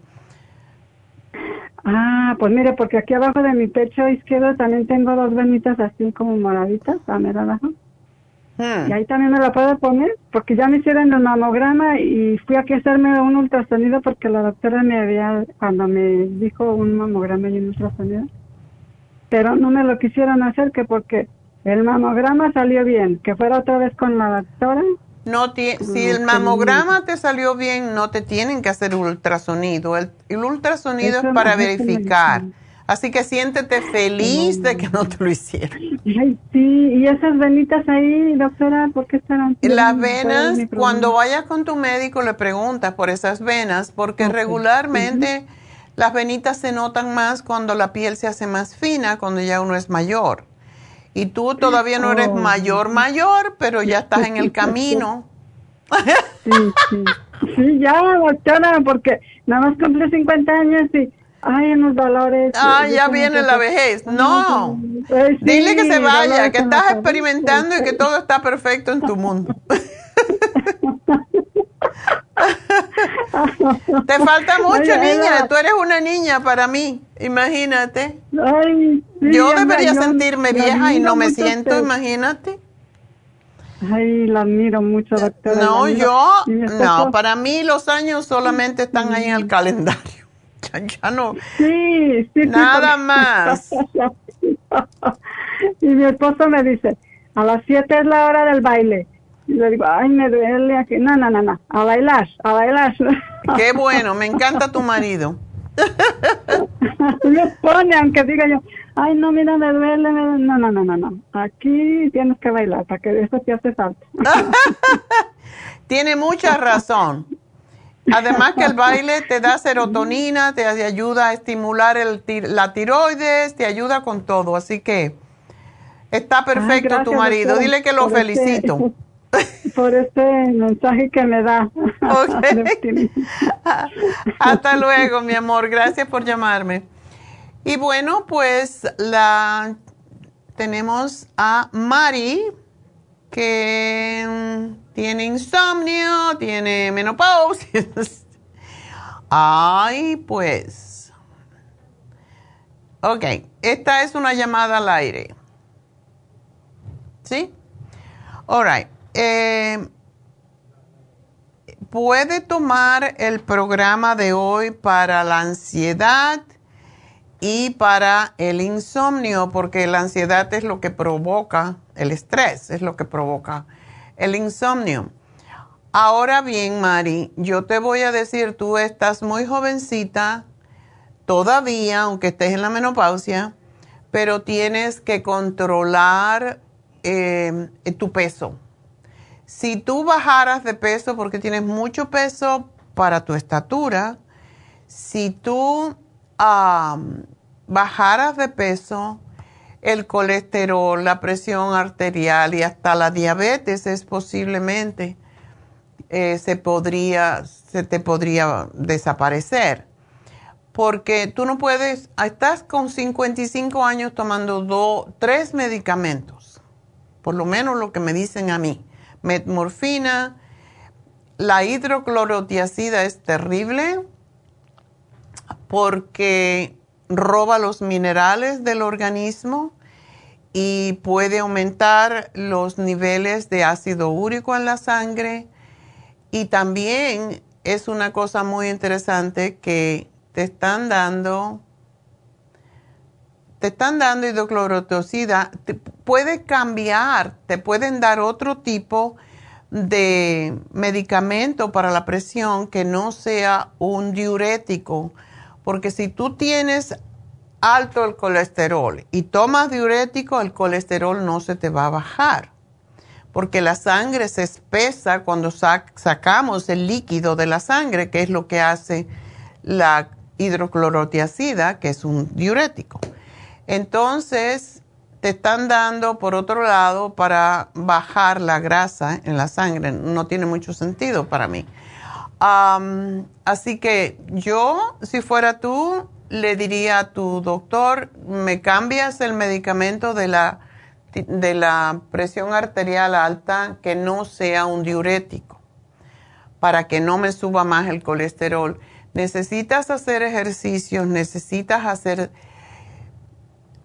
Ah, pues mire, porque aquí abajo de mi pecho izquierdo también tengo dos venitas así como moraditas, a ver abajo. Hmm. Y ahí también me la puedo poner, porque ya me hicieron el mamograma y fui a hacerme un ultrasonido porque la doctora me había, cuando me dijo un mamograma y un ultrasonido, pero no me lo quisieron hacer que porque el mamograma salió bien, que fuera otra vez con la doctora. No si el mamograma te salió bien, no te tienen que hacer ultrasonido. El, ultrasonido es para verificar. Así que siéntete feliz de que no te lo hicieron. Ay, sí, y esas venitas ahí, doctora, ¿por qué están Las venas, cuando vayas con tu médico le preguntas por esas venas, porque regularmente las venitas se notan más cuando la piel se hace más fina, cuando ya uno es mayor. Y tú todavía no eres oh. mayor, mayor, pero ya estás en el camino. Sí, sí. Sí, ya, doctora, porque nada más cumple 50 años y hay unos dolores. Ah, ya viene la vejez. No. Dile que se vaya, que estás experimentando y que todo está perfecto en tu mundo. Te falta mucho, niña. Tú eres una niña para mí. Imagínate. Yo debería sentirme vieja y no me siento, imagínate. Ay, la admiro mucho, doctora. No, yo, no, para mí los años solamente están ahí en el calendario. Ya, no. Sí, sí. Nada más. y mi esposo me dice, a las 7 es la hora del baile. Y le digo, ay, me duele aquí. No, no, no, no, a bailar, a bailar. Qué bueno, me encanta tu marido. me pone, aunque diga yo, ay, no, mira, me duele, No, no, no, no, no. Aquí tienes que bailar, para que eso te hace falta. Tiene mucha razón. Además que el baile te da serotonina, te ayuda a estimular el, la tiroides, te ayuda con todo. Así que está perfecto tu marido. Dile que lo felicito por este mensaje que me da. Hasta luego, mi amor. Gracias por llamarme. Y bueno, pues la tenemos a Mari que mm, tiene insomnio, tiene menopausia. Ay, pues. Ok, esta es una llamada al aire. ¿Sí? All right. Eh, puede tomar el programa de hoy para la ansiedad y para el insomnio, porque la ansiedad es lo que provoca, el estrés es lo que provoca el insomnio. Ahora bien, Mari, yo te voy a decir, tú estás muy jovencita todavía, aunque estés en la menopausia, pero tienes que controlar eh, tu peso si tú bajaras de peso porque tienes mucho peso para tu estatura, si tú bajaras de peso, el colesterol, la presión arterial y hasta la diabetes es posiblemente eh, se podría, se te podría desaparecer. Porque tú no puedes, estás con 55 años tomando dos, tres medicamentos, por lo menos lo que me dicen a mí metmorfina. La hidroclorotiacida es terrible porque roba los minerales del organismo y puede aumentar los niveles de ácido úrico en la sangre. Y también es una cosa muy interesante que te están dando, te están dando hidroclorotiacida, puede cambiar, te pueden dar otro tipo de medicamento para la presión que no sea un diurético, porque si tú tienes alto el colesterol y tomas diurético, el colesterol no se te va a bajar, porque la sangre se espesa cuando sacamos el líquido de la sangre, que es lo que hace la hidroclorotiacida, que es un diurético. Entonces, te están dando por otro lado para bajar la grasa en la sangre. No tiene mucho sentido para mí. así que yo, si fuera tú, le diría a tu doctor, me cambias el medicamento de la, de la presión arterial alta que no sea un diurético, para que no me suba más el colesterol. Necesitas hacer ejercicios, necesitas hacer,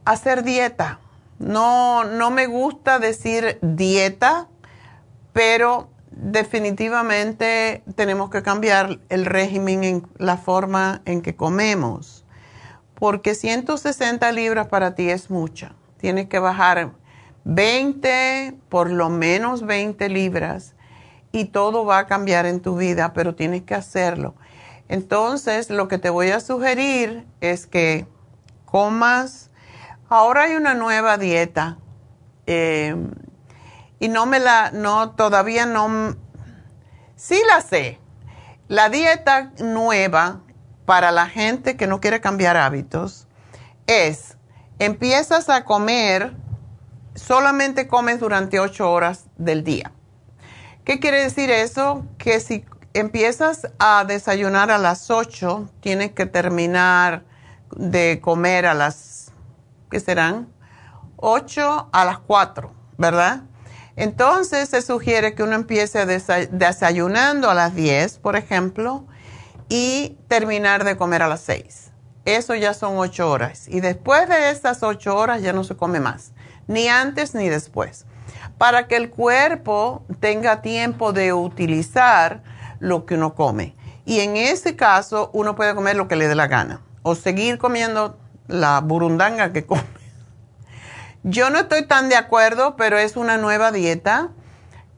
hacer dieta. No, no me gusta decir dieta, pero definitivamente tenemos que cambiar el régimen en la forma en que comemos, porque 160 libras para ti es mucha. Tienes que bajar 20, por lo menos 20 libras, y todo va a cambiar en tu vida, pero tienes que hacerlo. Entonces, lo que te voy a sugerir es que comas. Ahora hay una nueva dieta. Eh, y no me la, no, todavía no, sí la sé. La dieta nueva para la gente que no quiere cambiar hábitos es, empiezas a comer, solamente comes durante ocho horas del día. ¿Qué quiere decir eso? Que si empiezas a desayunar a las ocho, tienes que terminar de comer a las, ¿qué serán? Ocho a las cuatro, ¿verdad? Entonces se sugiere que uno empiece desayunando a las 10, por ejemplo, y terminar de comer a las 6. Eso ya son 8 horas. Y después de estas 8 horas ya no se come más, ni antes ni después, para que el cuerpo tenga tiempo de utilizar lo que uno come. Y en ese caso uno puede comer lo que le dé la gana o seguir comiendo la burundanga que come yo no estoy tan de acuerdo, pero es una nueva dieta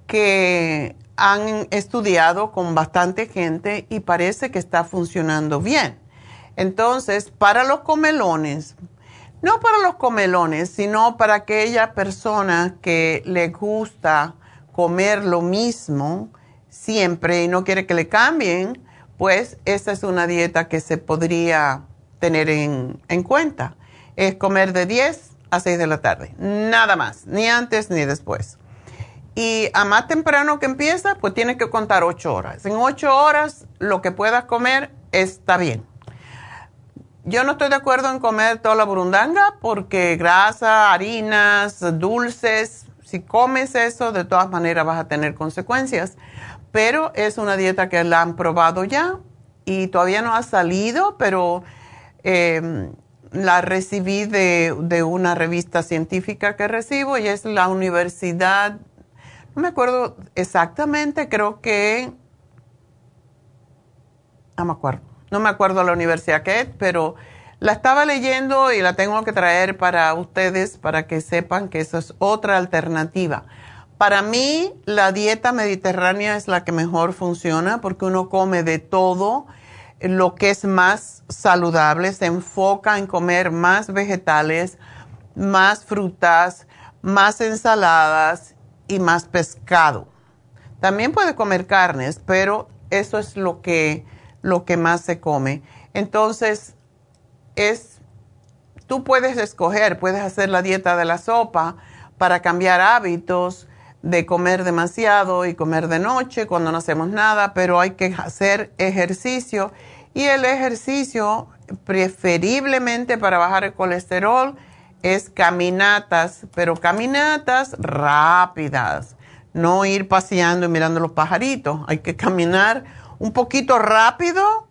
que han estudiado con bastante gente y parece que está funcionando bien. Entonces, para los comelones, no para los comelones, sino para aquella persona que le gusta comer lo mismo siempre y no quiere que le cambien, pues esta es una dieta que se podría tener en, en cuenta. Es comer de 10 a 6 de la tarde. Nada más, ni antes ni después. Y a más temprano que empieza, pues tienes que contar 8 horas. En 8 horas lo que puedas comer está bien. Yo no estoy de acuerdo en comer toda la burundanga porque grasa, harinas, dulces, si comes eso, de todas maneras vas a tener consecuencias. Pero es una dieta que la han probado ya y todavía no ha salido, pero eh, la recibí de, una revista científica que recibo y es la universidad, no me acuerdo exactamente, creo que, no me acuerdo, no me acuerdo la universidad que es, pero la estaba leyendo y la tengo que traer para ustedes para que sepan que esa es otra alternativa. Para mí, la dieta mediterránea es la que mejor funciona porque uno come de todo lo que es más saludable, se enfoca en comer más vegetales, más frutas, más ensaladas y más pescado. También puede comer carnes, pero eso es lo que, lo que más se come. Entonces, es, tú puedes escoger, puedes hacer la dieta de la sopa para cambiar hábitos de comer demasiado y comer de noche cuando no hacemos nada, pero hay que hacer ejercicio y el ejercicio, preferiblemente para bajar el colesterol, es caminatas, pero caminatas rápidas. No ir paseando y mirando los pajaritos. Hay que caminar un poquito rápido.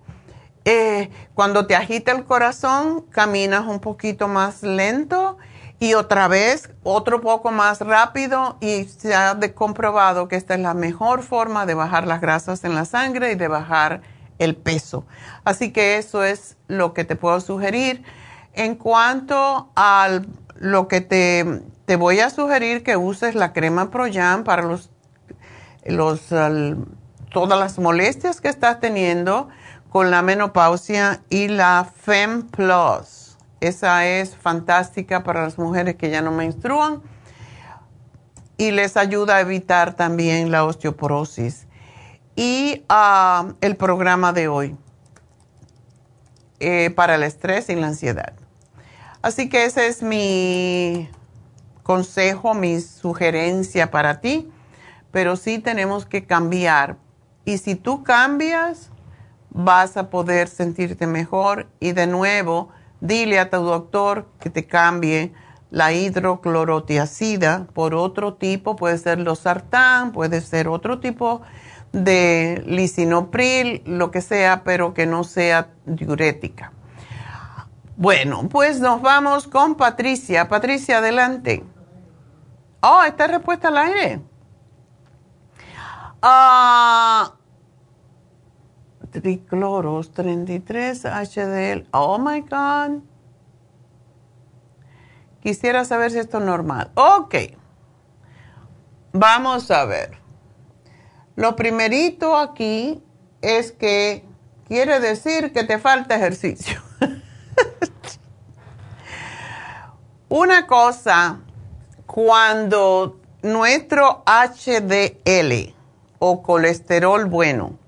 Eh, cuando te agita el corazón, caminas un poquito más lento y otra vez otro poco más rápido y se ha comprobado que esta es la mejor forma de bajar las grasas en la sangre y de bajar el peso. Así que eso es lo que te puedo sugerir. En cuanto a lo que te, te, voy a sugerir que uses la crema Proyam para los, los, todas las molestias que estás teniendo con la menopausia y la Fem Plus. Esa es fantástica para las mujeres que ya no menstruan y les ayuda a evitar también la osteoporosis y ah, el programa de hoy eh, para el estrés y la ansiedad. Así que ese es mi consejo, mi sugerencia para ti, pero sí tenemos que cambiar. Y si tú cambias, vas a poder sentirte mejor y de nuevo dile a tu doctor que te cambie la hidroclorotiacida por otro tipo, puede ser los sartán, puede ser otro tipo de lisinopril, lo que sea, pero que no sea diurética. Bueno, pues nos vamos con Patricia. Patricia, adelante. Oh, esta respuesta al aire. Ah, tricloros 33 HDL. Oh my God. Quisiera saber si esto es normal. Ok. Vamos a ver. Lo primerito aquí es que quiere decir que te falta ejercicio. Una cosa, cuando nuestro HDL o colesterol bueno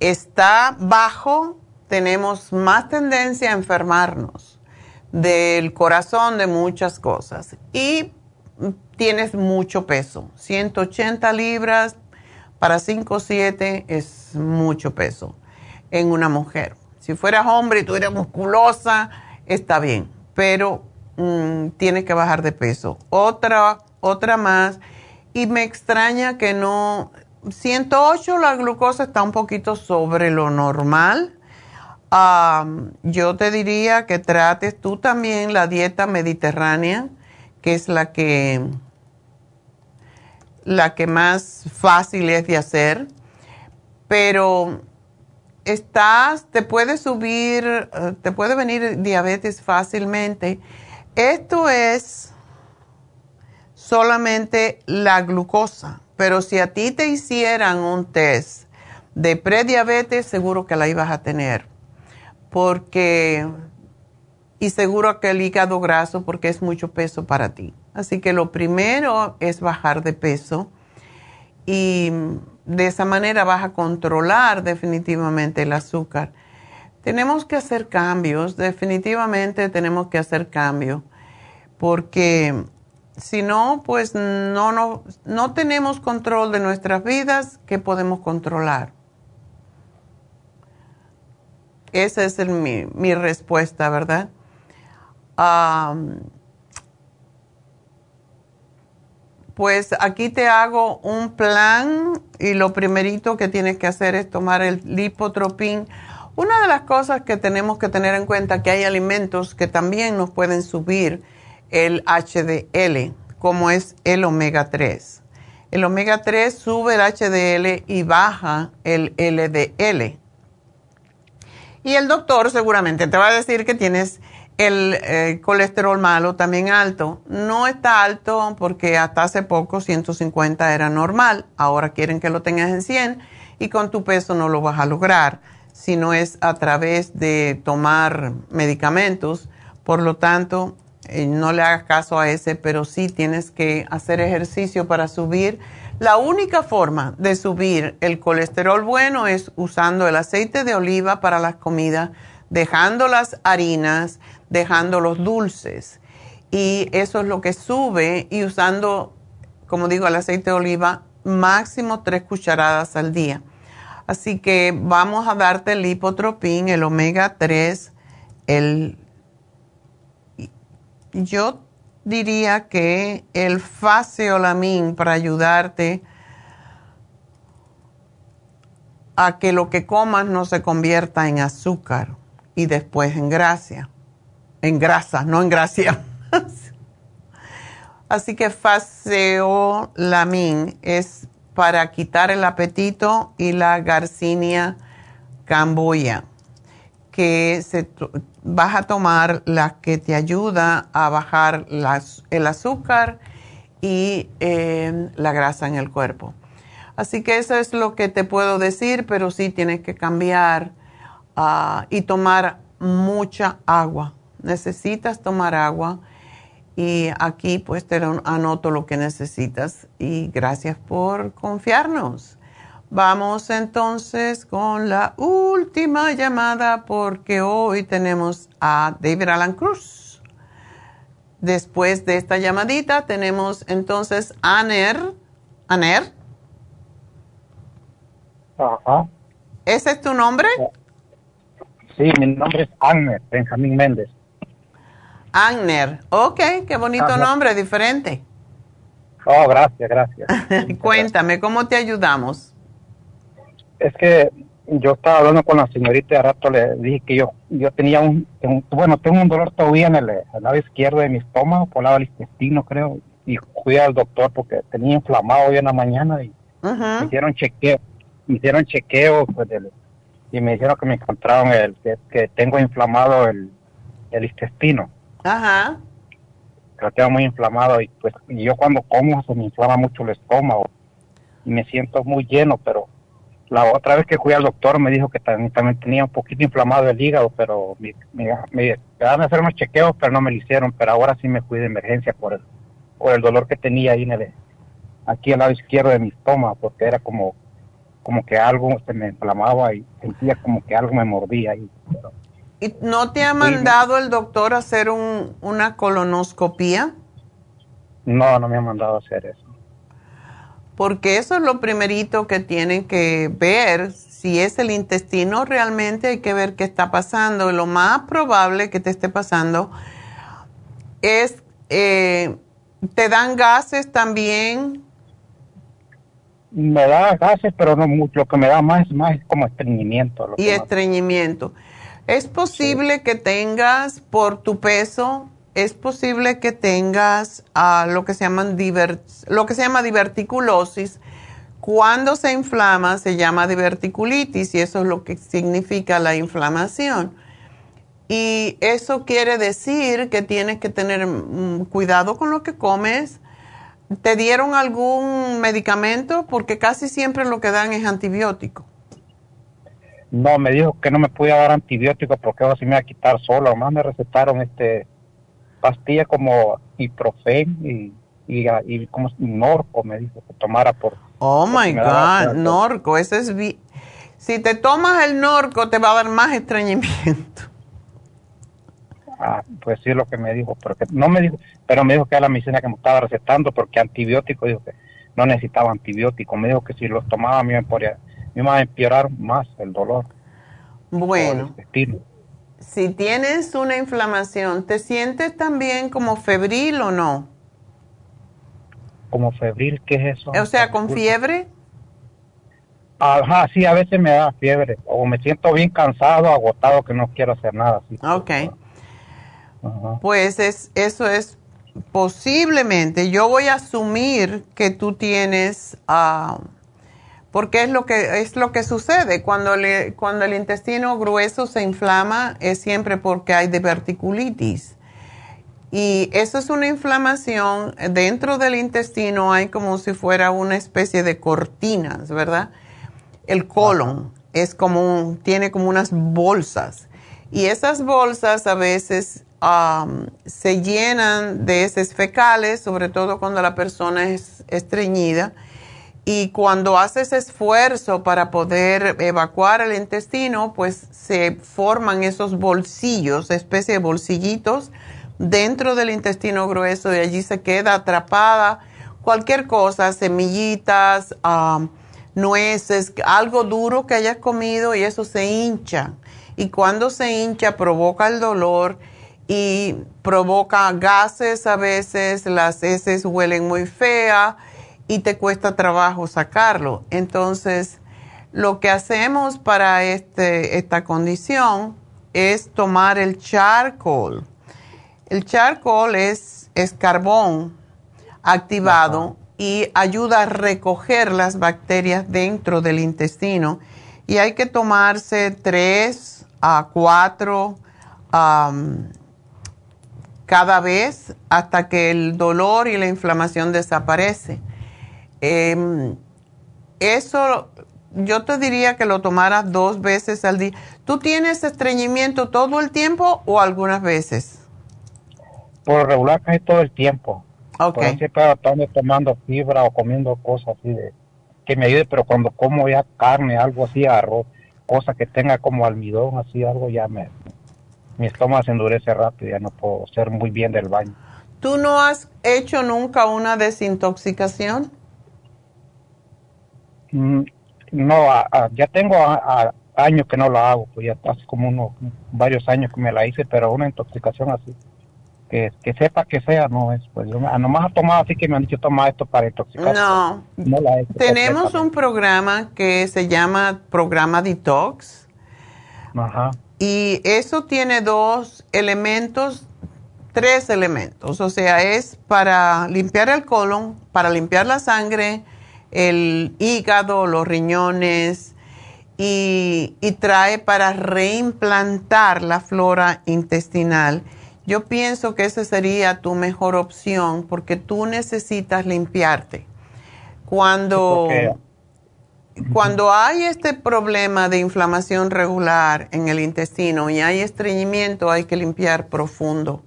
está bajo, tenemos más tendencia a enfermarnos del corazón, de muchas cosas. Y tienes mucho peso, 180 libras para 5 o 7 es mucho peso en una mujer. Si fueras hombre y tú eres musculosa, está bien, pero mm, tienes que bajar de peso. Otra, otra más, y me extraña que no, 108 la glucosa está un poquito sobre lo normal. yo te diría que trates tú también la dieta mediterránea, que es la que, la que más fácil es de hacer, pero estás, te puede subir, eh, te puede venir diabetes fácilmente. Esto es solamente la glucosa pero si a ti te hicieran un test de prediabetes, seguro que la ibas a tener. Porque, y seguro que el hígado graso, porque es mucho peso para ti. Así que lo primero es bajar de peso y de esa manera vas a controlar definitivamente el azúcar. Tenemos que hacer cambios, definitivamente tenemos que hacer cambios, porque si no, pues no, no, no tenemos control de nuestras vidas que podemos controlar. Esa es mi, mi, respuesta, ¿verdad? Pues aquí te hago un plan y lo primerito que tienes que hacer es tomar el lipotropín. Una de las cosas que tenemos que tener en cuenta que hay alimentos que también nos pueden subir el HDL, como es el omega 3. El omega 3 sube el HDL y baja el LDL. Y el doctor seguramente te va a decir que tienes el eh, colesterol malo también alto. No está alto porque hasta hace poco 150 era normal. Ahora quieren que lo tengas en 100 y con tu peso no lo vas a lograr si no es a través de tomar medicamentos. Por lo tanto, eh, no le hagas caso a ese, pero sí tienes que hacer ejercicio para subir. La única forma de subir el colesterol bueno es usando el aceite de oliva para las comidas, dejando las harinas, dejando los dulces. Y eso es lo que sube y usando, como digo, el aceite de oliva máximo tres cucharadas al día. Así que vamos a darte el lipotropín, el omega 3, el yo diría que el faseolamin para ayudarte a que lo que comas no se convierta en azúcar y después en grasa. En grasa, no en gracia. Así que faseolamin es para quitar el apetito y la garcinia camboya que se vas a tomar la que te ayuda a bajar el azúcar y eh, la grasa en el cuerpo. Así que eso es lo que te puedo decir, pero sí tienes que cambiar ah, y tomar mucha agua. Necesitas tomar agua y aquí pues te anoto lo que necesitas y gracias por confiarnos. Vamos entonces con la última llamada porque hoy tenemos a David Alan Cruz. Después de esta llamadita tenemos entonces a Aner. ¿Aner? Ajá. ¿Ese es tu nombre? Sí, mi nombre es Agner, Benjamín Méndez. Agner, ok, qué bonito nombre, diferente. Oh, gracias, gracias. Cuéntame, ¿cómo te ayudamos? Es que yo estaba hablando con la señorita y rato le dije que yo yo tenía un, bueno, tengo un dolor todavía en el, lado izquierdo de mi estómago, por el lado del intestino, creo, y fui al doctor porque tenía inflamado hoy en la mañana y me hicieron chequeo, me hicieron chequeo pues, y me dijeron que me encontraron el que, tengo inflamado el, el intestino. Ajá. Lo tengo muy inflamado y pues yo cuando como se me inflama mucho el estómago y me siento muy lleno, pero la otra vez que fui al doctor me dijo que también, tenía un poquito inflamado el hígado, pero me, me, me, a hacer unos chequeos, pero no me lo hicieron. Pero ahora sí me fui de emergencia por el, por el dolor que tenía ahí en el, aquí al lado izquierdo de mi estómago, porque era como, como que algo se me inflamaba y sentía como que algo me mordía ahí. ¿Y no te ha mandado el doctor a hacer un, una colonoscopía? No, no me ha mandado a hacer eso porque eso es lo primerito que tienen que ver. Si es el intestino, realmente hay que ver qué está pasando. lo más probable que te esté pasando es, eh, ¿te dan gases también? Me da gases, pero no mucho. Lo que me da más, es como estreñimiento. y estreñimiento. Es posible que tengas por tu peso es posible que tengas ah, lo, que se llaman lo que se llama diverticulosis. Cuando se inflama se llama diverticulitis y eso es lo que significa la inflamación. Y eso quiere decir que tienes que tener mm, cuidado con lo que comes. ¿Te dieron algún medicamento? Porque casi siempre lo que dan es antibiótico. No, me dijo que no me podía dar antibiótico porque ahora se me iba a quitar solo. Además me recetaron este pastillas como ibuprofen y, y, como norco me dijo que tomara por oh my god norco ese es si te tomas el norco te va a dar más estreñimiento. Ah pues sí es lo que me dijo pero no me dijo pero me dijo que era la medicina que me estaba recetando porque antibiótico dijo que no necesitaba antibiótico. Me dijo que si los tomaba me iba a empeorar más el dolor bueno si tienes una inflamación, ¿te sientes también como febril o no? ¿Como febril? ¿Qué es eso? O sea, ¿con fiebre? Ajá, sí, a veces me da fiebre. O me siento bien cansado, agotado, que no quiero hacer nada. ok. Pues es, eso es posiblemente. Yo voy a asumir que tú tienes... Uh, porque es lo que es lo que sucede. Cuando le, cuando el intestino grueso se inflama es siempre porque hay diverticulitis. Y eso es una inflamación dentro del intestino hay como si fuera una especie de cortinas verdad el colon es como tiene como unas bolsas. Y esas bolsas a veces se llenan de heces fecales sobre todo cuando la persona es estreñida y cuando haces esfuerzo para poder evacuar el intestino, pues se forman esos bolsillos, especie de bolsillitos dentro del intestino grueso y allí se queda atrapada cualquier cosa, semillitas, nueces, algo duro que hayas comido y eso se hincha. Y cuando se hincha provoca el dolor y provoca gases a veces, las heces huelen muy feas y te cuesta trabajo sacarlo. Entonces, lo que hacemos para este, esta condición es tomar el charcoal. El charcoal es, es carbón activado y ayuda a recoger las bacterias dentro del intestino. Y hay que tomarse tres a cuatro cada vez hasta que el dolor y la inflamación desaparece. Eh, eso yo te diría que lo tomaras dos veces al día. ¿Tú tienes estreñimiento todo el tiempo o algunas veces? Por regular casi todo el tiempo. Ok. siempre estando tomando fibra o comiendo cosas así de, que me ayude, pero cuando como ya carne, algo así, arroz, cosa que tenga como almidón, así algo, ya me, mi estómago se endurece rápido, ya no puedo ser muy bien del baño. ¿Tú no has hecho nunca una desintoxicación? Mm, no, ya tengo años que no la hago, pues ya hace como unos varios años que me la hice, pero una intoxicación así, que, que sepa que sea, no es, pues yo nomás ha tomado así que me han dicho toma esto para intoxicar. No, no la tenemos un programa que se llama programa Detox. Ajá. Y eso tiene dos elementos, tres elementos, o sea, es para limpiar el colon, para limpiar la sangre, el hígado, los riñones, y, trae para reimplantar la flora intestinal. Yo pienso que esa sería tu mejor opción porque tú necesitas limpiarte. Cuando, cuando hay este problema de inflamación regular en el intestino y hay estreñimiento, hay que limpiar profundo.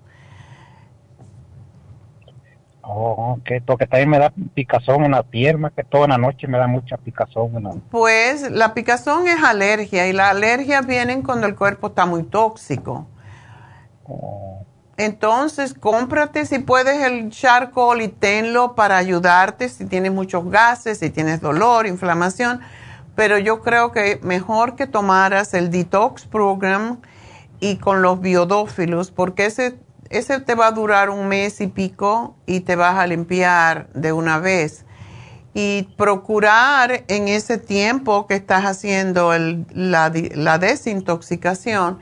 Oh, ok, porque también me da picazón en la pierna, que toda la noche me da mucha picazón. Pues la picazón es alergia y las alergias vienen cuando el cuerpo está muy tóxico. Oh. Entonces, cómprate si puedes el charcoal y tenlo para ayudarte si tienes muchos gases, si tienes dolor, inflamación. Pero yo creo que mejor que tomaras el detox program y con los biodófilos, porque ese ese te va a durar un mes y pico y te vas a limpiar de una vez. Y procurar en ese tiempo que estás haciendo la, desintoxicación,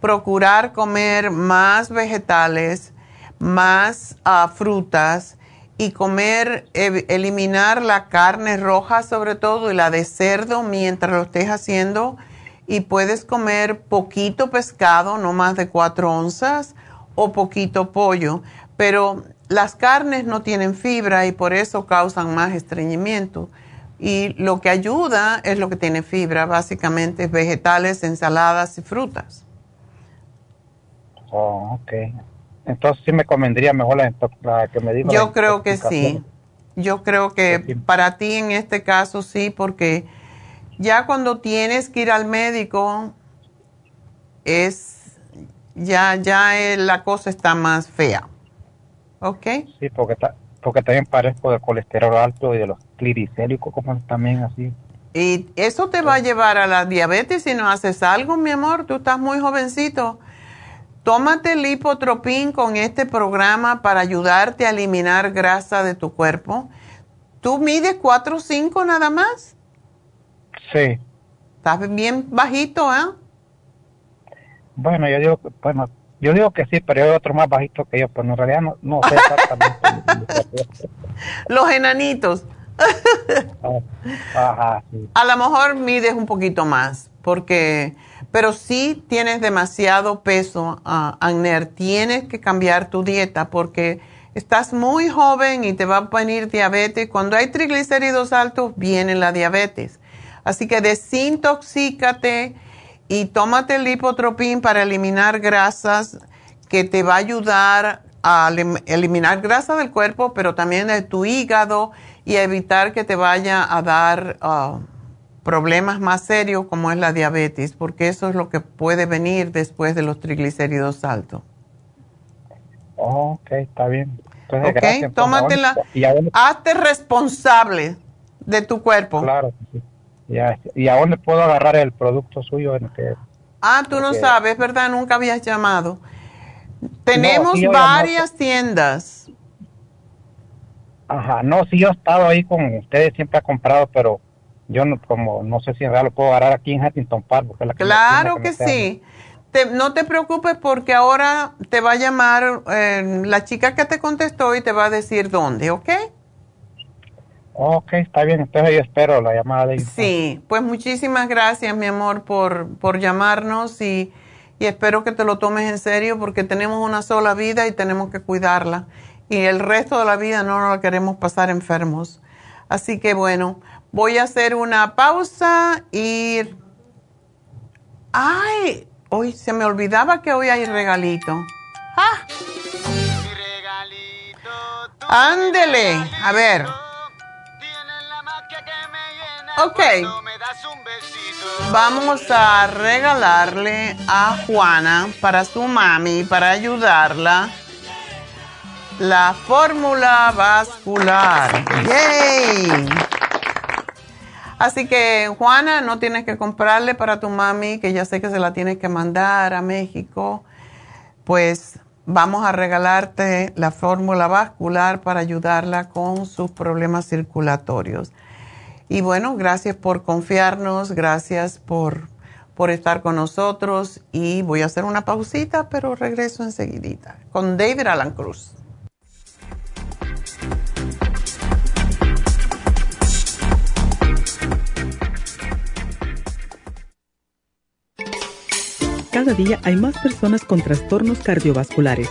procurar comer más vegetales, más ah, frutas y comer, eliminar la carne roja sobre todo y la de cerdo mientras lo estés haciendo. Y puedes comer poquito pescado, no más de cuatro onzas o poquito pollo, pero las carnes no tienen fibra y por eso causan más estreñimiento. Y lo que ayuda es lo que tiene fibra, básicamente vegetales, ensaladas y frutas. Oh, ok. Entonces sí me convendría mejor la, que me diga. Yo creo que sí. Yo creo que para ti en este caso sí, porque ya cuando tienes que ir al médico es ya, ya la cosa está más fea. ¿Ok? Sí, porque, porque también parezco de colesterol alto y de los triglicéridos, como también así. Y eso te va a llevar a la diabetes si no haces algo, mi amor. Tú estás muy jovencito. Tómate el lipotropín con este programa para ayudarte a eliminar grasa de tu cuerpo. ¿Tú mides 4 o 5 nada más? Sí. Estás bien bajito, ¿eh? Bueno, yo digo, bueno, yo digo que sí, pero hay otro más bajito que yo, pero en realidad no, sé exactamente. Los enanitos. Ah, A lo mejor mides un poquito más, porque, pero sí tienes demasiado peso, uh, Agner. Tienes que cambiar tu dieta porque estás muy joven y te va a venir diabetes. Cuando hay triglicéridos altos, viene la diabetes. Así que desintoxícate y tómate el lipotropín para eliminar grasas que te va a ayudar a eliminar grasa del cuerpo, pero también de tu hígado y evitar que te vaya a dar ah, problemas más serios como es la diabetes, porque eso es lo que puede venir después de los triglicéridos altos. ok, está bien. ok, tómatela. Hazte responsable de tu cuerpo. Claro, sí. ¿Y a dónde puedo agarrar el producto suyo? En que, ah, tú no sabes, ¿verdad? Nunca habías llamado. Tenemos varias tiendas. Ajá, no, sí, yo he estado ahí con ustedes, siempre he comprado, pero yo no, como no sé si en realidad lo puedo agarrar aquí en Huntington Park. Porque la claro que, sí. no te preocupes porque ahora te va a llamar eh, la chica que te contestó y te va a decir dónde, ¿ok? Ok, está bien, entonces yo espero la llamada de Sí, pues muchísimas gracias, mi amor, por, por llamarnos y, y, espero que te lo tomes en serio porque tenemos una sola vida y tenemos que cuidarla. Y el resto de la vida no nos la queremos pasar enfermos. Así que bueno, voy a hacer una pausa y... ¡Ay! Hoy se me olvidaba que hoy hay regalito. ¡Ah! Ándele, a ver. Ok. Vamos a regalarle a Juana para su mami, para ayudarla, la fórmula vascular. ¡Yay! Así que, Juana, no tienes que comprarle para tu mami, que ya sé que se la tienes que mandar a México. Pues vamos a regalarte la fórmula vascular para ayudarla con sus problemas circulatorios. Y bueno, gracias por confiarnos, gracias por, por estar con nosotros y voy a hacer una pausita, pero regreso enseguidita con David Alan Cruz. Cada día hay más personas con trastornos cardiovasculares.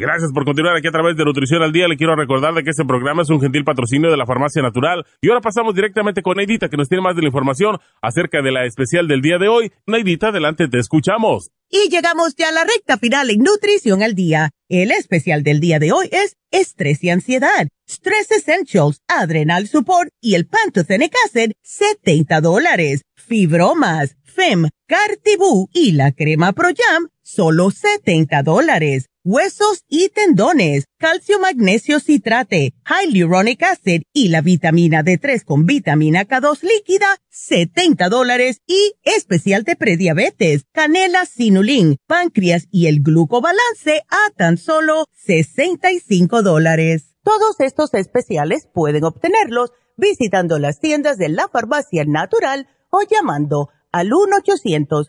Gracias por continuar aquí a través de Nutrición al Día. Le quiero recordar de que este programa es un gentil patrocinio de la Farmacia Natural. Y ahora pasamos directamente con Neidita, que nos tiene más de la información acerca de la especial del día de hoy. Neidita, adelante, te escuchamos. Y llegamos ya a la recta final en Nutrición al Día. El especial del día de hoy es Estrés y Ansiedad, Stress Essentials, Adrenal Support y el Pantothenic Acid, 70 dólares. Fibromas, FEM, Cartibú y la crema Pro Jam, solo 70 dólares huesos y tendones, calcio magnesio citrate, hyaluronic acid y la vitamina D3 con vitamina K2 líquida, 70 dólares y especial de prediabetes, canela sinulín, páncreas y el glucobalance a tan solo 65 dólares. Todos estos especiales pueden obtenerlos visitando las tiendas de la farmacia natural o llamando al 1 800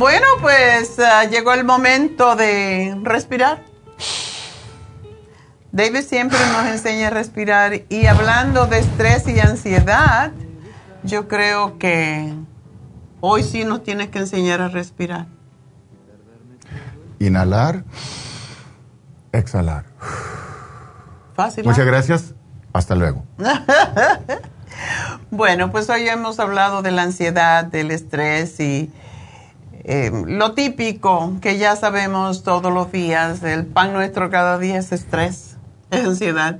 Bueno, pues ah, llegó el momento de respirar. David siempre nos enseña a respirar y hablando de estrés y ansiedad, yo creo que hoy sí nos tienes que enseñar a respirar. Inhalar, exhalar. Fácil. Muchas gracias. Hasta luego. bueno, pues hoy hemos hablado de la ansiedad, del estrés y eh, lo típico que ya sabemos todos los días, el pan nuestro cada día es estrés, es ansiedad.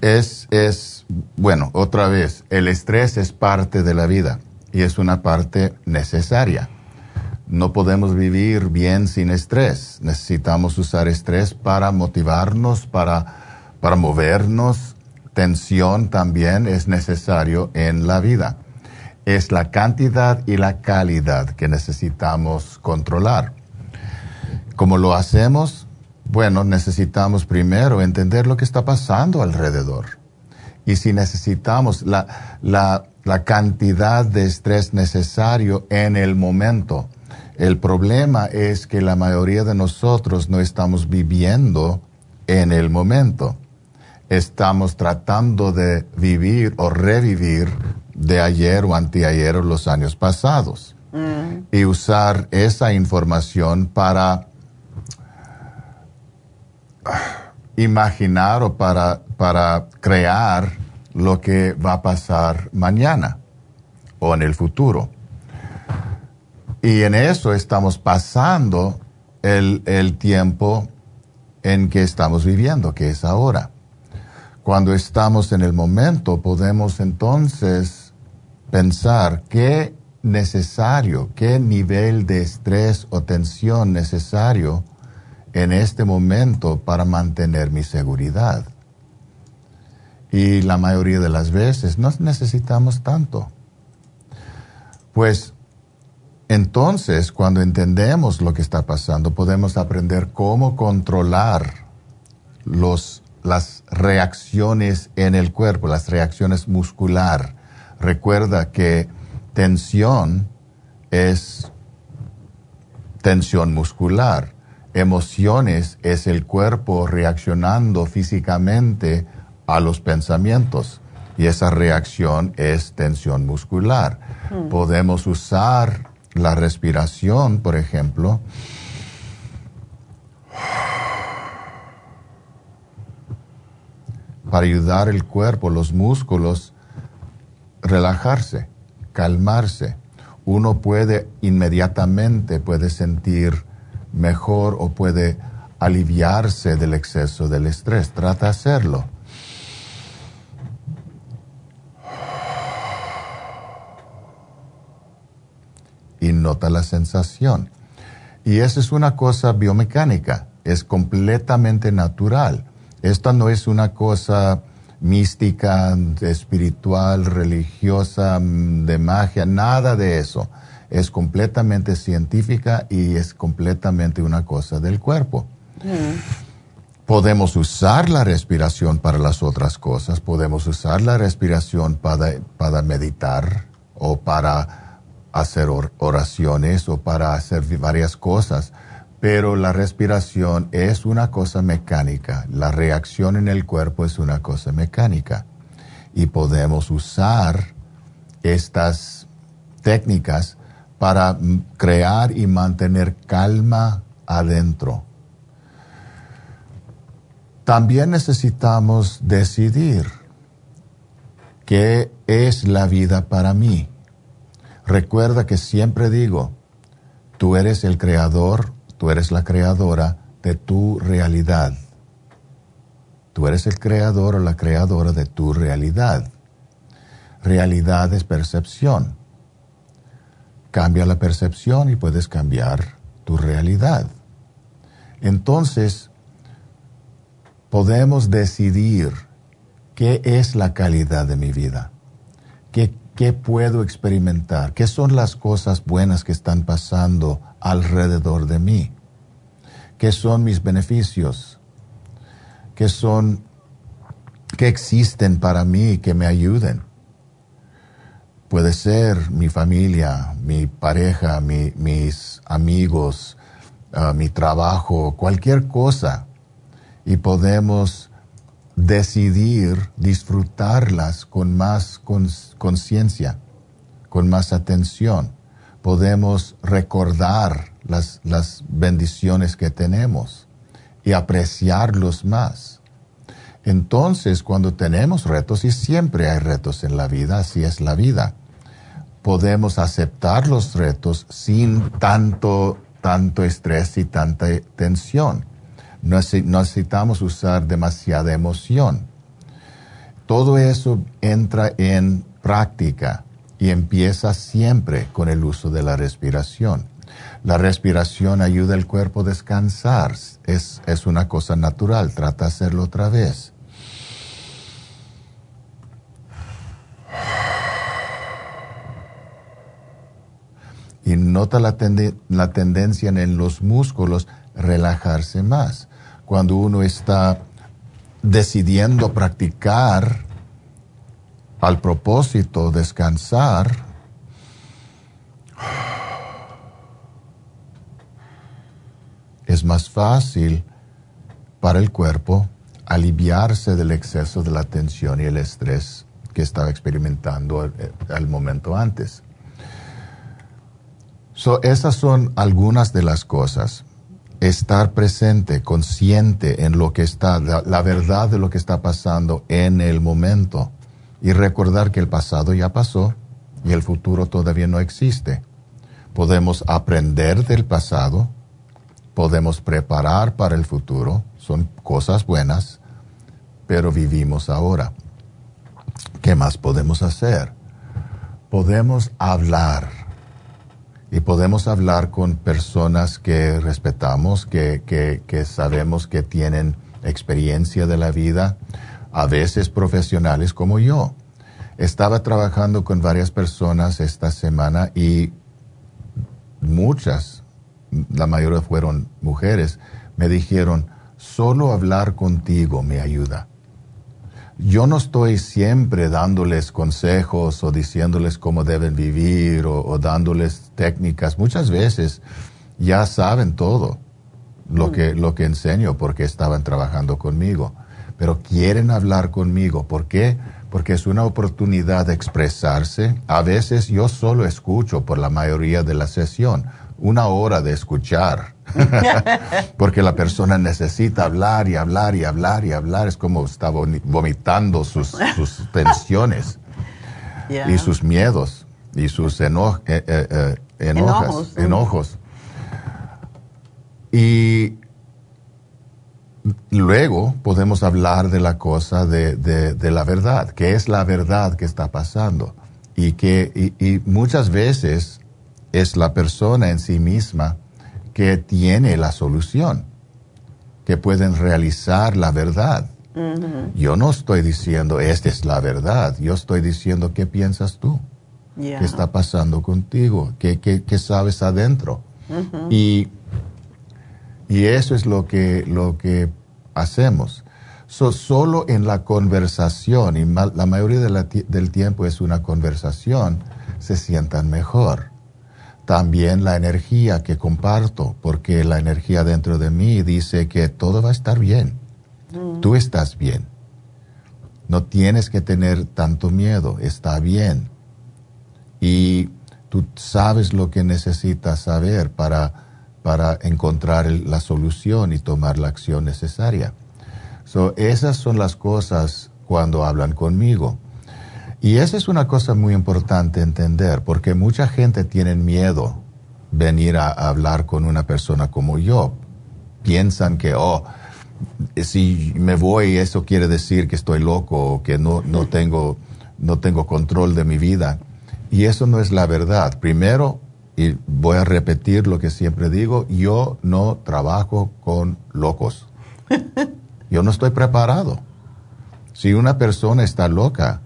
Es, es, bueno, otra vez, el estrés es parte de la vida y es una parte necesaria. No podemos vivir bien sin estrés. Necesitamos usar estrés para motivarnos, para, para movernos. Tensión también es necesario en la vida es la cantidad y la calidad que necesitamos controlar. ¿Cómo lo hacemos? Bueno, necesitamos primero entender lo que está pasando alrededor. Y si necesitamos la, la, la cantidad de estrés necesario en el momento, el problema es que la mayoría de nosotros no estamos viviendo en el momento. Estamos tratando de vivir o revivir de ayer o anteayer o los años pasados. Mm. Y usar esa información para imaginar o para, para crear lo que va a pasar mañana o en el futuro. Y en eso estamos pasando el, el tiempo en que estamos viviendo, que es ahora. Cuando estamos en el momento, podemos entonces pensar qué necesario, qué nivel de estrés o tensión necesario en este momento para mantener mi seguridad. Y la mayoría de las veces no necesitamos tanto. Pues entonces, cuando entendemos lo que está pasando, podemos aprender cómo controlar los, las reacciones en el cuerpo, las reacciones muscular recuerda que tensión es tensión muscular. Emociones es el cuerpo reaccionando físicamente a los pensamientos y esa reacción es tensión muscular. Hmm. Podemos usar la respiración, por ejemplo, para ayudar el cuerpo, los músculos, relajarse, calmarse. Uno puede inmediatamente, puede sentir mejor o puede aliviarse del exceso del estrés. Trata de hacerlo. Y nota la sensación. Y esa es una cosa biomecánica, es completamente natural. Esta no es una cosa mística, espiritual, religiosa, de magia, nada de eso. Es completamente científica y es completamente una cosa del cuerpo. Podemos usar la respiración para las otras cosas, podemos usar la respiración para, para meditar o para hacer oraciones o para hacer varias cosas, pero la respiración es una cosa mecánica, la reacción en el cuerpo es una cosa mecánica. Y podemos usar estas técnicas para crear y mantener calma adentro. También necesitamos decidir qué es la vida para mí. Recuerda que siempre digo, tú eres el creador, tú eres la creadora de tu realidad. Tú eres el creador o la creadora de tu realidad. Realidad es percepción. Cambia la percepción y puedes cambiar tu realidad. Entonces, podemos decidir qué es la calidad de mi vida, qué, puedo experimentar, qué son las cosas buenas que están pasando alrededor de mí, qué son mis beneficios, qué son, qué existen para mí que me ayuden. Puede ser mi familia, mi pareja, mis amigos, ah, mi trabajo, cualquier cosa. Y podemos decidir disfrutarlas con más conciencia, con más atención. Podemos recordar las, las bendiciones que tenemos y apreciarlos más. Entonces, cuando tenemos retos, y siempre hay retos en la vida, así es la vida, podemos aceptar los retos sin tanto, tanto estrés y tanta tensión no necesitamos usar demasiada emoción. Todo eso entra en práctica y empieza siempre con el uso de la respiración. La respiración ayuda al cuerpo a descansar. Es, es una cosa natural. Trata de hacerlo otra vez. Y nota la, tendencia en los músculos relajarse más. Cuando uno está decidiendo practicar al propósito descansar, es más fácil para el cuerpo aliviarse del exceso de la tensión y el estrés que estaba experimentando al, momento antes. So, esas son algunas de las cosas estar presente, consciente en lo que está, la, verdad de lo que está pasando en el momento y recordar que el pasado ya pasó y el futuro todavía no existe. Podemos aprender del pasado, podemos preparar para el futuro, son cosas buenas, pero vivimos ahora. ¿Qué más podemos hacer? Podemos hablar y podemos hablar con personas que respetamos, que, que, sabemos que tienen experiencia de la vida, a veces profesionales como yo. Estaba trabajando con varias personas esta semana y muchas, la mayoría fueron mujeres, me dijeron, solo hablar contigo me ayuda yo no estoy siempre dándoles consejos o diciéndoles cómo deben vivir o, dándoles técnicas. Muchas veces ya saben todo lo, mm. que, lo que enseño porque estaban trabajando conmigo. Pero quieren hablar conmigo. ¿Por qué? Porque es una oportunidad de expresarse. A veces yo solo escucho por la mayoría de la sesión una hora de escuchar, porque la persona necesita hablar y hablar y hablar y hablar, es como está vomitando sus, tensiones y sus miedos y sus eh, eh, eh, enojos. Y luego podemos hablar de la cosa de, de, la verdad, que es la verdad que está pasando. Y que y, muchas veces es la persona en sí misma que tiene la solución, que pueden realizar la verdad. Yo no estoy diciendo, esta es la verdad, yo estoy diciendo, ¿qué piensas tú? ¿Qué está pasando contigo? ¿Qué, qué, qué sabes adentro? Y y eso es lo que, lo que hacemos. solo en la conversación, y la mayoría del tiempo es una conversación, se sientan mejor. También la energía que comparto, porque la energía dentro de mí dice que todo va a estar bien. Mm. Tú estás bien. No tienes que tener tanto miedo, está bien. Y tú sabes lo que necesitas saber para para encontrar la solución y tomar la acción necesaria. So, esas son las cosas cuando hablan conmigo. Y esa es una cosa muy importante entender, porque mucha gente tiene miedo venir a, hablar con una persona como yo. Piensan que, oh, si me voy, eso quiere decir que estoy loco o que no, no, tengo, no tengo control de mi vida. Y eso no es la verdad. Primero, y voy a repetir lo que siempre digo, yo no trabajo con locos. Yo no estoy preparado. Si una persona está loca,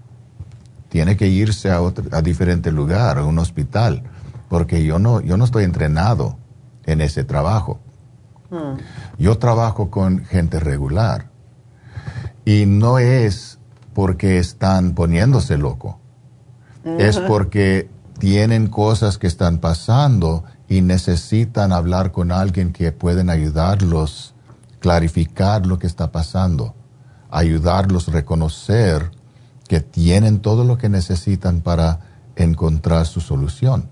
tiene que irse a, otro, a diferente lugar, a un hospital, porque yo no, yo no estoy entrenado en ese trabajo. Hmm. Yo trabajo con gente regular y no es porque están poniéndose loco, es porque tienen cosas que están pasando y necesitan hablar con alguien que pueden ayudarlos, clarificar lo que está pasando, ayudarlos a reconocer que tienen todo lo que necesitan para encontrar su solución.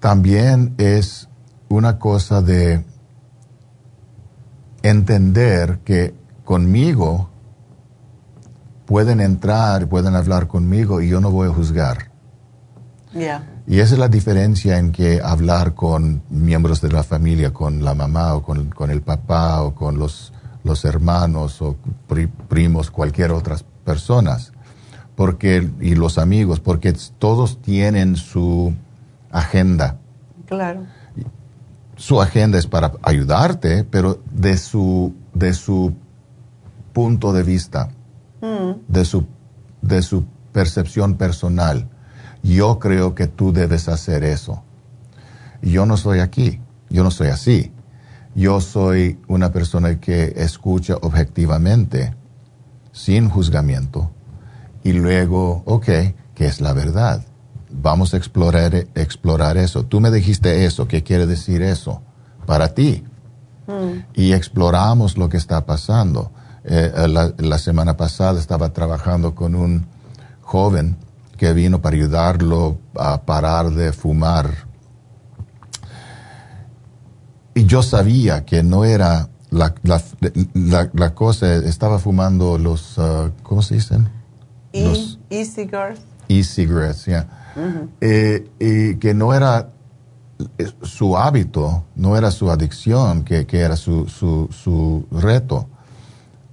También es una cosa de entender que conmigo pueden entrar, pueden hablar conmigo y yo no voy a juzgar. Y esa es la diferencia en que hablar con miembros de la familia, con la mamá o con, el papá o con los, los hermanos o primos, cualquier otras personas. Porque, y los amigos, porque todos tienen su agenda. Claro. Su agenda es para ayudarte, pero de su, de su punto de vista. Mm. de, su, de su percepción personal. Yo creo que tú debes hacer eso. Yo no soy aquí, yo no soy así. Yo soy una persona que escucha objetivamente, sin juzgamiento, y luego, ok, ¿qué es la verdad? Vamos a explorar, explorar eso. Tú me dijiste eso, ¿qué quiere decir eso? Para ti. Mm. Y exploramos lo que está pasando. Eh, la, semana pasada estaba trabajando con un joven que vino para ayudarlo a parar de fumar. Y yo sabía que no era la, la, cosa, estaba fumando los, uh, ¿cómo se dicen? E-cigarettes. E-cigarettes, ya. Eh, y que no era eh, su hábito, no era su adicción, que, que era su, su, su reto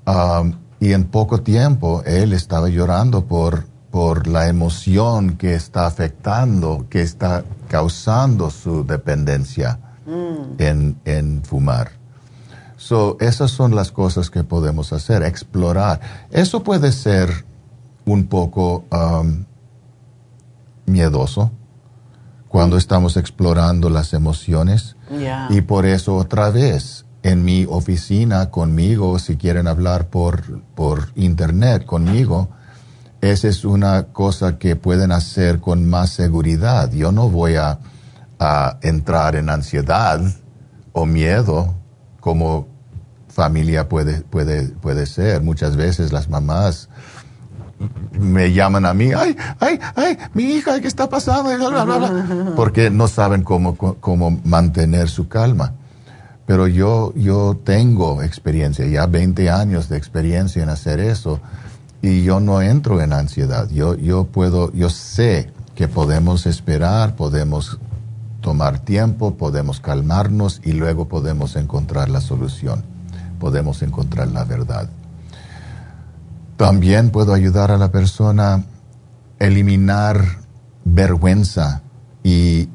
Um, y en poco tiempo él estaba llorando por, por la emoción que está afectando, que está causando su dependencia mm. en, en, fumar. So, esas son las cosas que podemos hacer, explorar. Eso puede ser un poco um, miedoso cuando estamos explorando las emociones. Y por eso otra vez en mi oficina conmigo, si quieren hablar por, por internet conmigo, esa es una cosa que pueden hacer con más seguridad. Yo no voy a, a entrar en ansiedad o miedo como familia puede, puede, puede ser. Muchas veces las mamás me llaman a mí, ay, ay, ay, mi hija, ¿qué está pasando? Porque no saben cómo, cómo mantener su calma. Pero yo, yo tengo experiencia, ya 20 años de experiencia en hacer eso, y yo no entro en ansiedad. Yo, yo puedo, yo sé que podemos esperar, podemos tomar tiempo, podemos calmarnos y luego podemos encontrar la solución, podemos encontrar la verdad. También puedo ayudar a la persona a eliminar vergüenza y,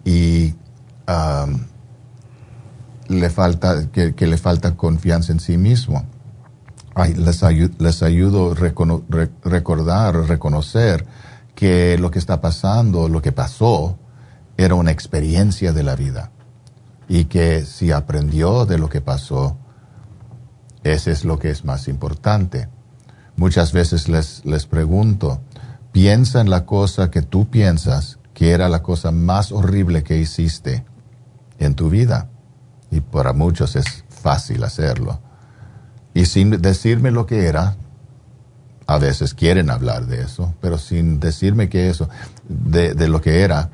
le falta, que, le falta confianza en sí mismo. les, les ayudo a recordar, reconocer que lo que está pasando, lo que pasó, era una experiencia de la vida. Y que si aprendió de lo que pasó, ese es lo que es más importante. Muchas veces les, les pregunto, piensa en la cosa que tú piensas que era la cosa más horrible que hiciste en tu vida. Y para muchos es fácil hacerlo. Y sin decirme lo que era, a veces quieren hablar de eso, pero sin decirme que eso, de, lo que era,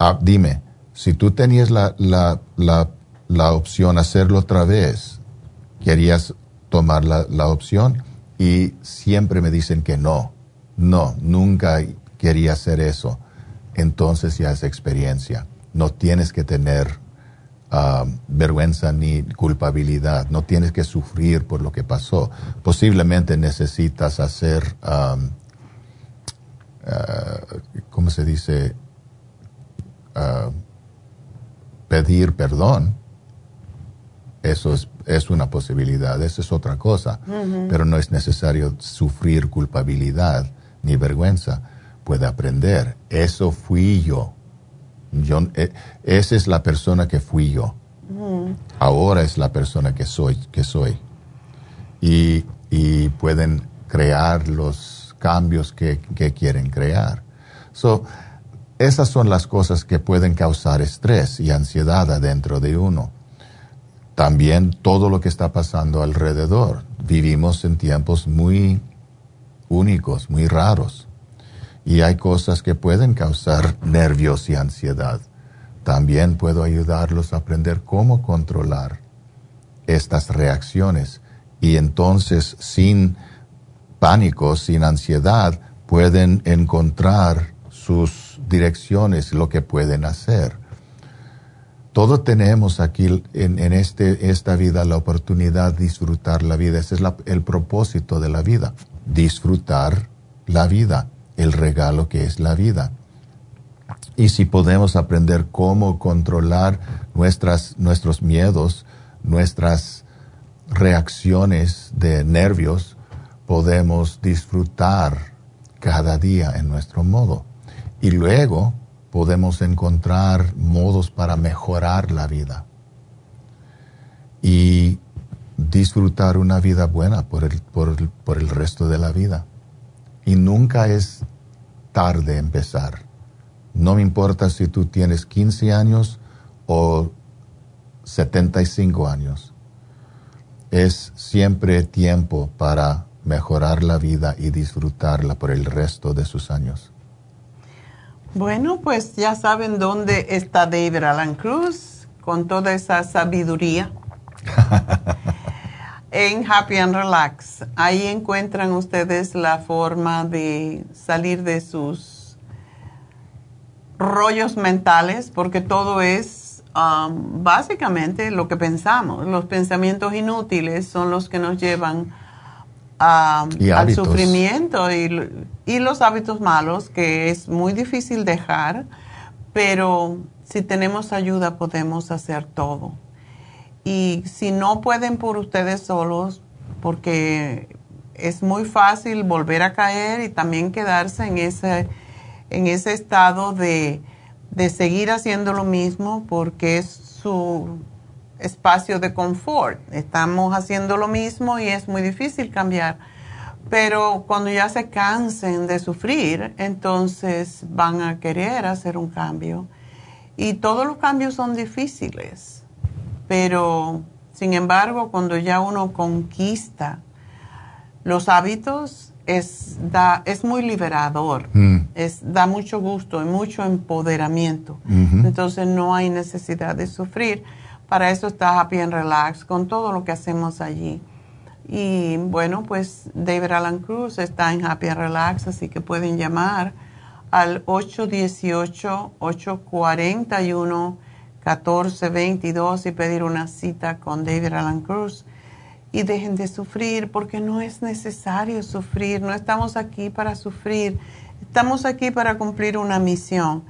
ah, dime, si tú tenías la, la, la, la, opción hacerlo otra vez, ¿querías tomar la, la opción? Y siempre me dicen que no, no, nunca quería hacer eso. Entonces ya es experiencia. No tienes que tener ah, vergüenza ni culpabilidad. No tienes que sufrir por lo que pasó. Posiblemente necesitas hacer, ah, ¿cómo se dice? Ah, pedir perdón. Eso es es una posibilidad, eso es otra cosa, pero no es necesario sufrir culpabilidad ni vergüenza. Puede aprender, eso fui yo. Yo eh, esa es la persona que fui yo. Ahora es la persona que soy, que soy. Y, y pueden crear los cambios que, que quieren crear. So, esas son las cosas que pueden causar estrés y ansiedad adentro de uno también todo lo que está pasando alrededor. Vivimos en tiempos muy únicos, muy raros. Y hay cosas que pueden causar nervios y ansiedad. También puedo ayudarlos a aprender cómo controlar estas reacciones. Y entonces, sin pánico, sin ansiedad, pueden encontrar sus direcciones, lo que pueden hacer. Todos tenemos aquí en, este, esta vida la oportunidad de disfrutar la vida. Ese es el propósito de la vida. Disfrutar la vida, el regalo que es la vida. Y si podemos aprender cómo controlar nuestras, nuestros miedos, nuestras reacciones de nervios, podemos disfrutar cada día en nuestro modo. Y luego podemos encontrar modos para mejorar la vida y disfrutar una vida buena por el, por, el resto de la vida. Y nunca es tarde empezar. No me importa si tú tienes 15 años o 75 años. Es siempre tiempo para mejorar la vida y disfrutarla por el resto de sus años. Bueno, pues ya saben dónde está David Alan Cruz con toda esa sabiduría. en Happy and Relax. Ahí encuentran ustedes la forma de salir de sus rollos mentales, porque todo es um, básicamente lo que pensamos. Los pensamientos inútiles son los que nos llevan al sufrimiento y, y, los hábitos malos, que es muy difícil dejar, pero si tenemos ayuda podemos hacer todo. Y si no pueden por ustedes solos, porque es muy fácil volver a caer y también quedarse en ese, en ese estado de, de seguir haciendo lo mismo porque es su espacio de confort. Estamos haciendo lo mismo y es muy difícil cambiar. Pero cuando ya se cansen de sufrir, entonces van a querer hacer un cambio. Y todos los cambios son difíciles. Pero, sin embargo, cuando ya uno conquista los hábitos, es, da, es muy liberador. Mm. Es, da mucho gusto y mucho empoderamiento. Entonces no hay necesidad de sufrir. Para eso está Happy and Relax, con todo lo que hacemos allí. Y bueno, pues David Alan Cruz está en Happy and Relax, así que pueden llamar al 818-841-1422 y pedir una cita con David Alan Cruz. Y dejen de sufrir porque no es necesario sufrir, no estamos aquí para sufrir, estamos aquí para cumplir una misión.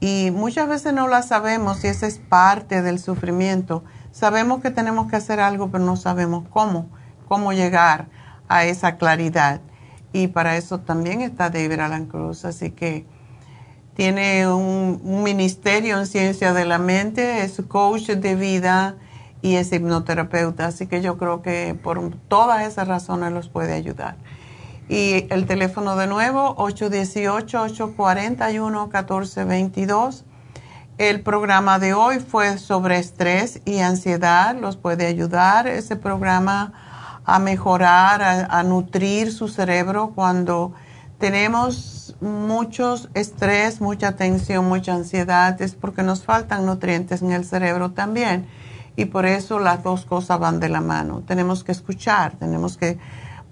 Y muchas veces no la sabemos y esa es parte del sufrimiento. Sabemos que tenemos que hacer algo, pero no sabemos cómo, cómo llegar a esa claridad y para eso también está David Alan Cruz. Así que tiene un, ministerio en ciencia de la mente, es coach de vida y es hipnoterapeuta. Así que yo creo que por todas esas razones los puede ayudar. Y el teléfono de nuevo, 818-841-1422. El programa de hoy fue sobre estrés y ansiedad, los puede ayudar. Ese programa a mejorar, a, nutrir su cerebro cuando tenemos muchos estrés, mucha tensión, mucha ansiedad, es porque nos faltan nutrientes en el cerebro también. Y por eso las dos cosas van de la mano. Tenemos que escuchar, tenemos que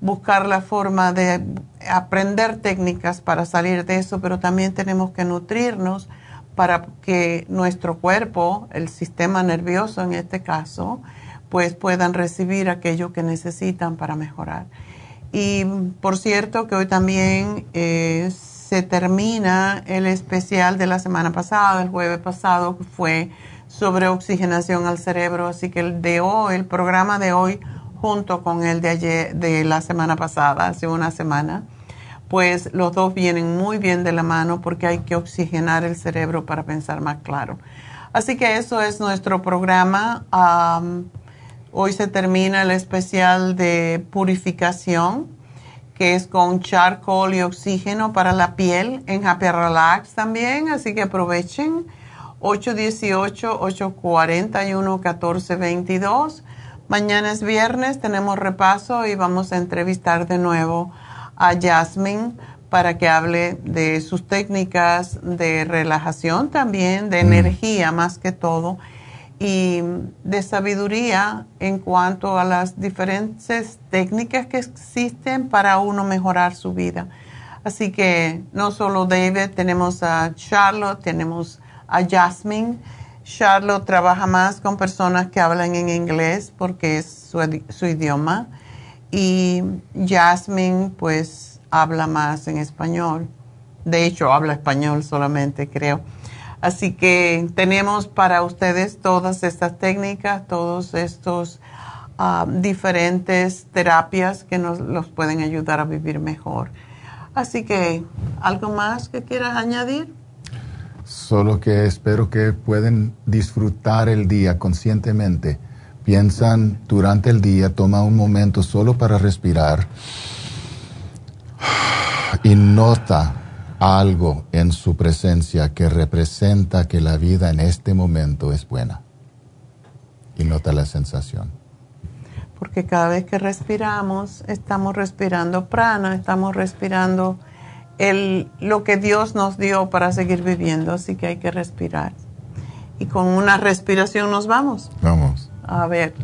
buscar la forma de aprender técnicas para salir de eso, pero también tenemos que nutrirnos para que nuestro cuerpo, el sistema nervioso en este caso, pues puedan recibir aquello que necesitan para mejorar. Y por cierto que hoy también eh, se termina el especial de la semana pasada, el jueves pasado, que fue sobre oxigenación al cerebro, así que el de hoy, el programa de hoy, junto con el de ayer, de la semana pasada, hace una semana, pues los dos vienen muy bien de la mano porque hay que oxigenar el cerebro para pensar más claro. Así que eso es nuestro programa. Hoy se termina el especial de purificación, que es con charcoal y oxígeno para la piel en Happy Relax también, así que aprovechen. 818-841-1422. Mañana es viernes, tenemos repaso y vamos a entrevistar de nuevo a Jasmine para que hable de sus técnicas de relajación también, de mm. energía más que todo y de sabiduría en cuanto a las diferentes técnicas que existen para uno mejorar su vida. Así que no solo David, tenemos a Charlotte, tenemos a Jasmine. Charlotte trabaja más con personas que hablan en inglés porque es su, su idioma y Jasmine pues habla más en español. De hecho, habla español solamente, creo. Así que tenemos para ustedes todas estas técnicas, todos estos ah, diferentes terapias que nos los pueden ayudar a vivir mejor. Así que, ¿algo más que quieras añadir? Solo que espero que pueden disfrutar el día conscientemente. Piensan durante el día, toma un momento solo para respirar y nota algo en su presencia que representa que la vida en este momento es buena. Y nota la sensación. Porque cada vez que respiramos, estamos respirando prana, estamos respirando el, lo que Dios nos dio para seguir viviendo, así que hay que respirar. Y con una respiración nos vamos. Vamos. A ver.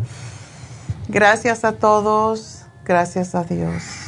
Gracias a todos, gracias a Dios.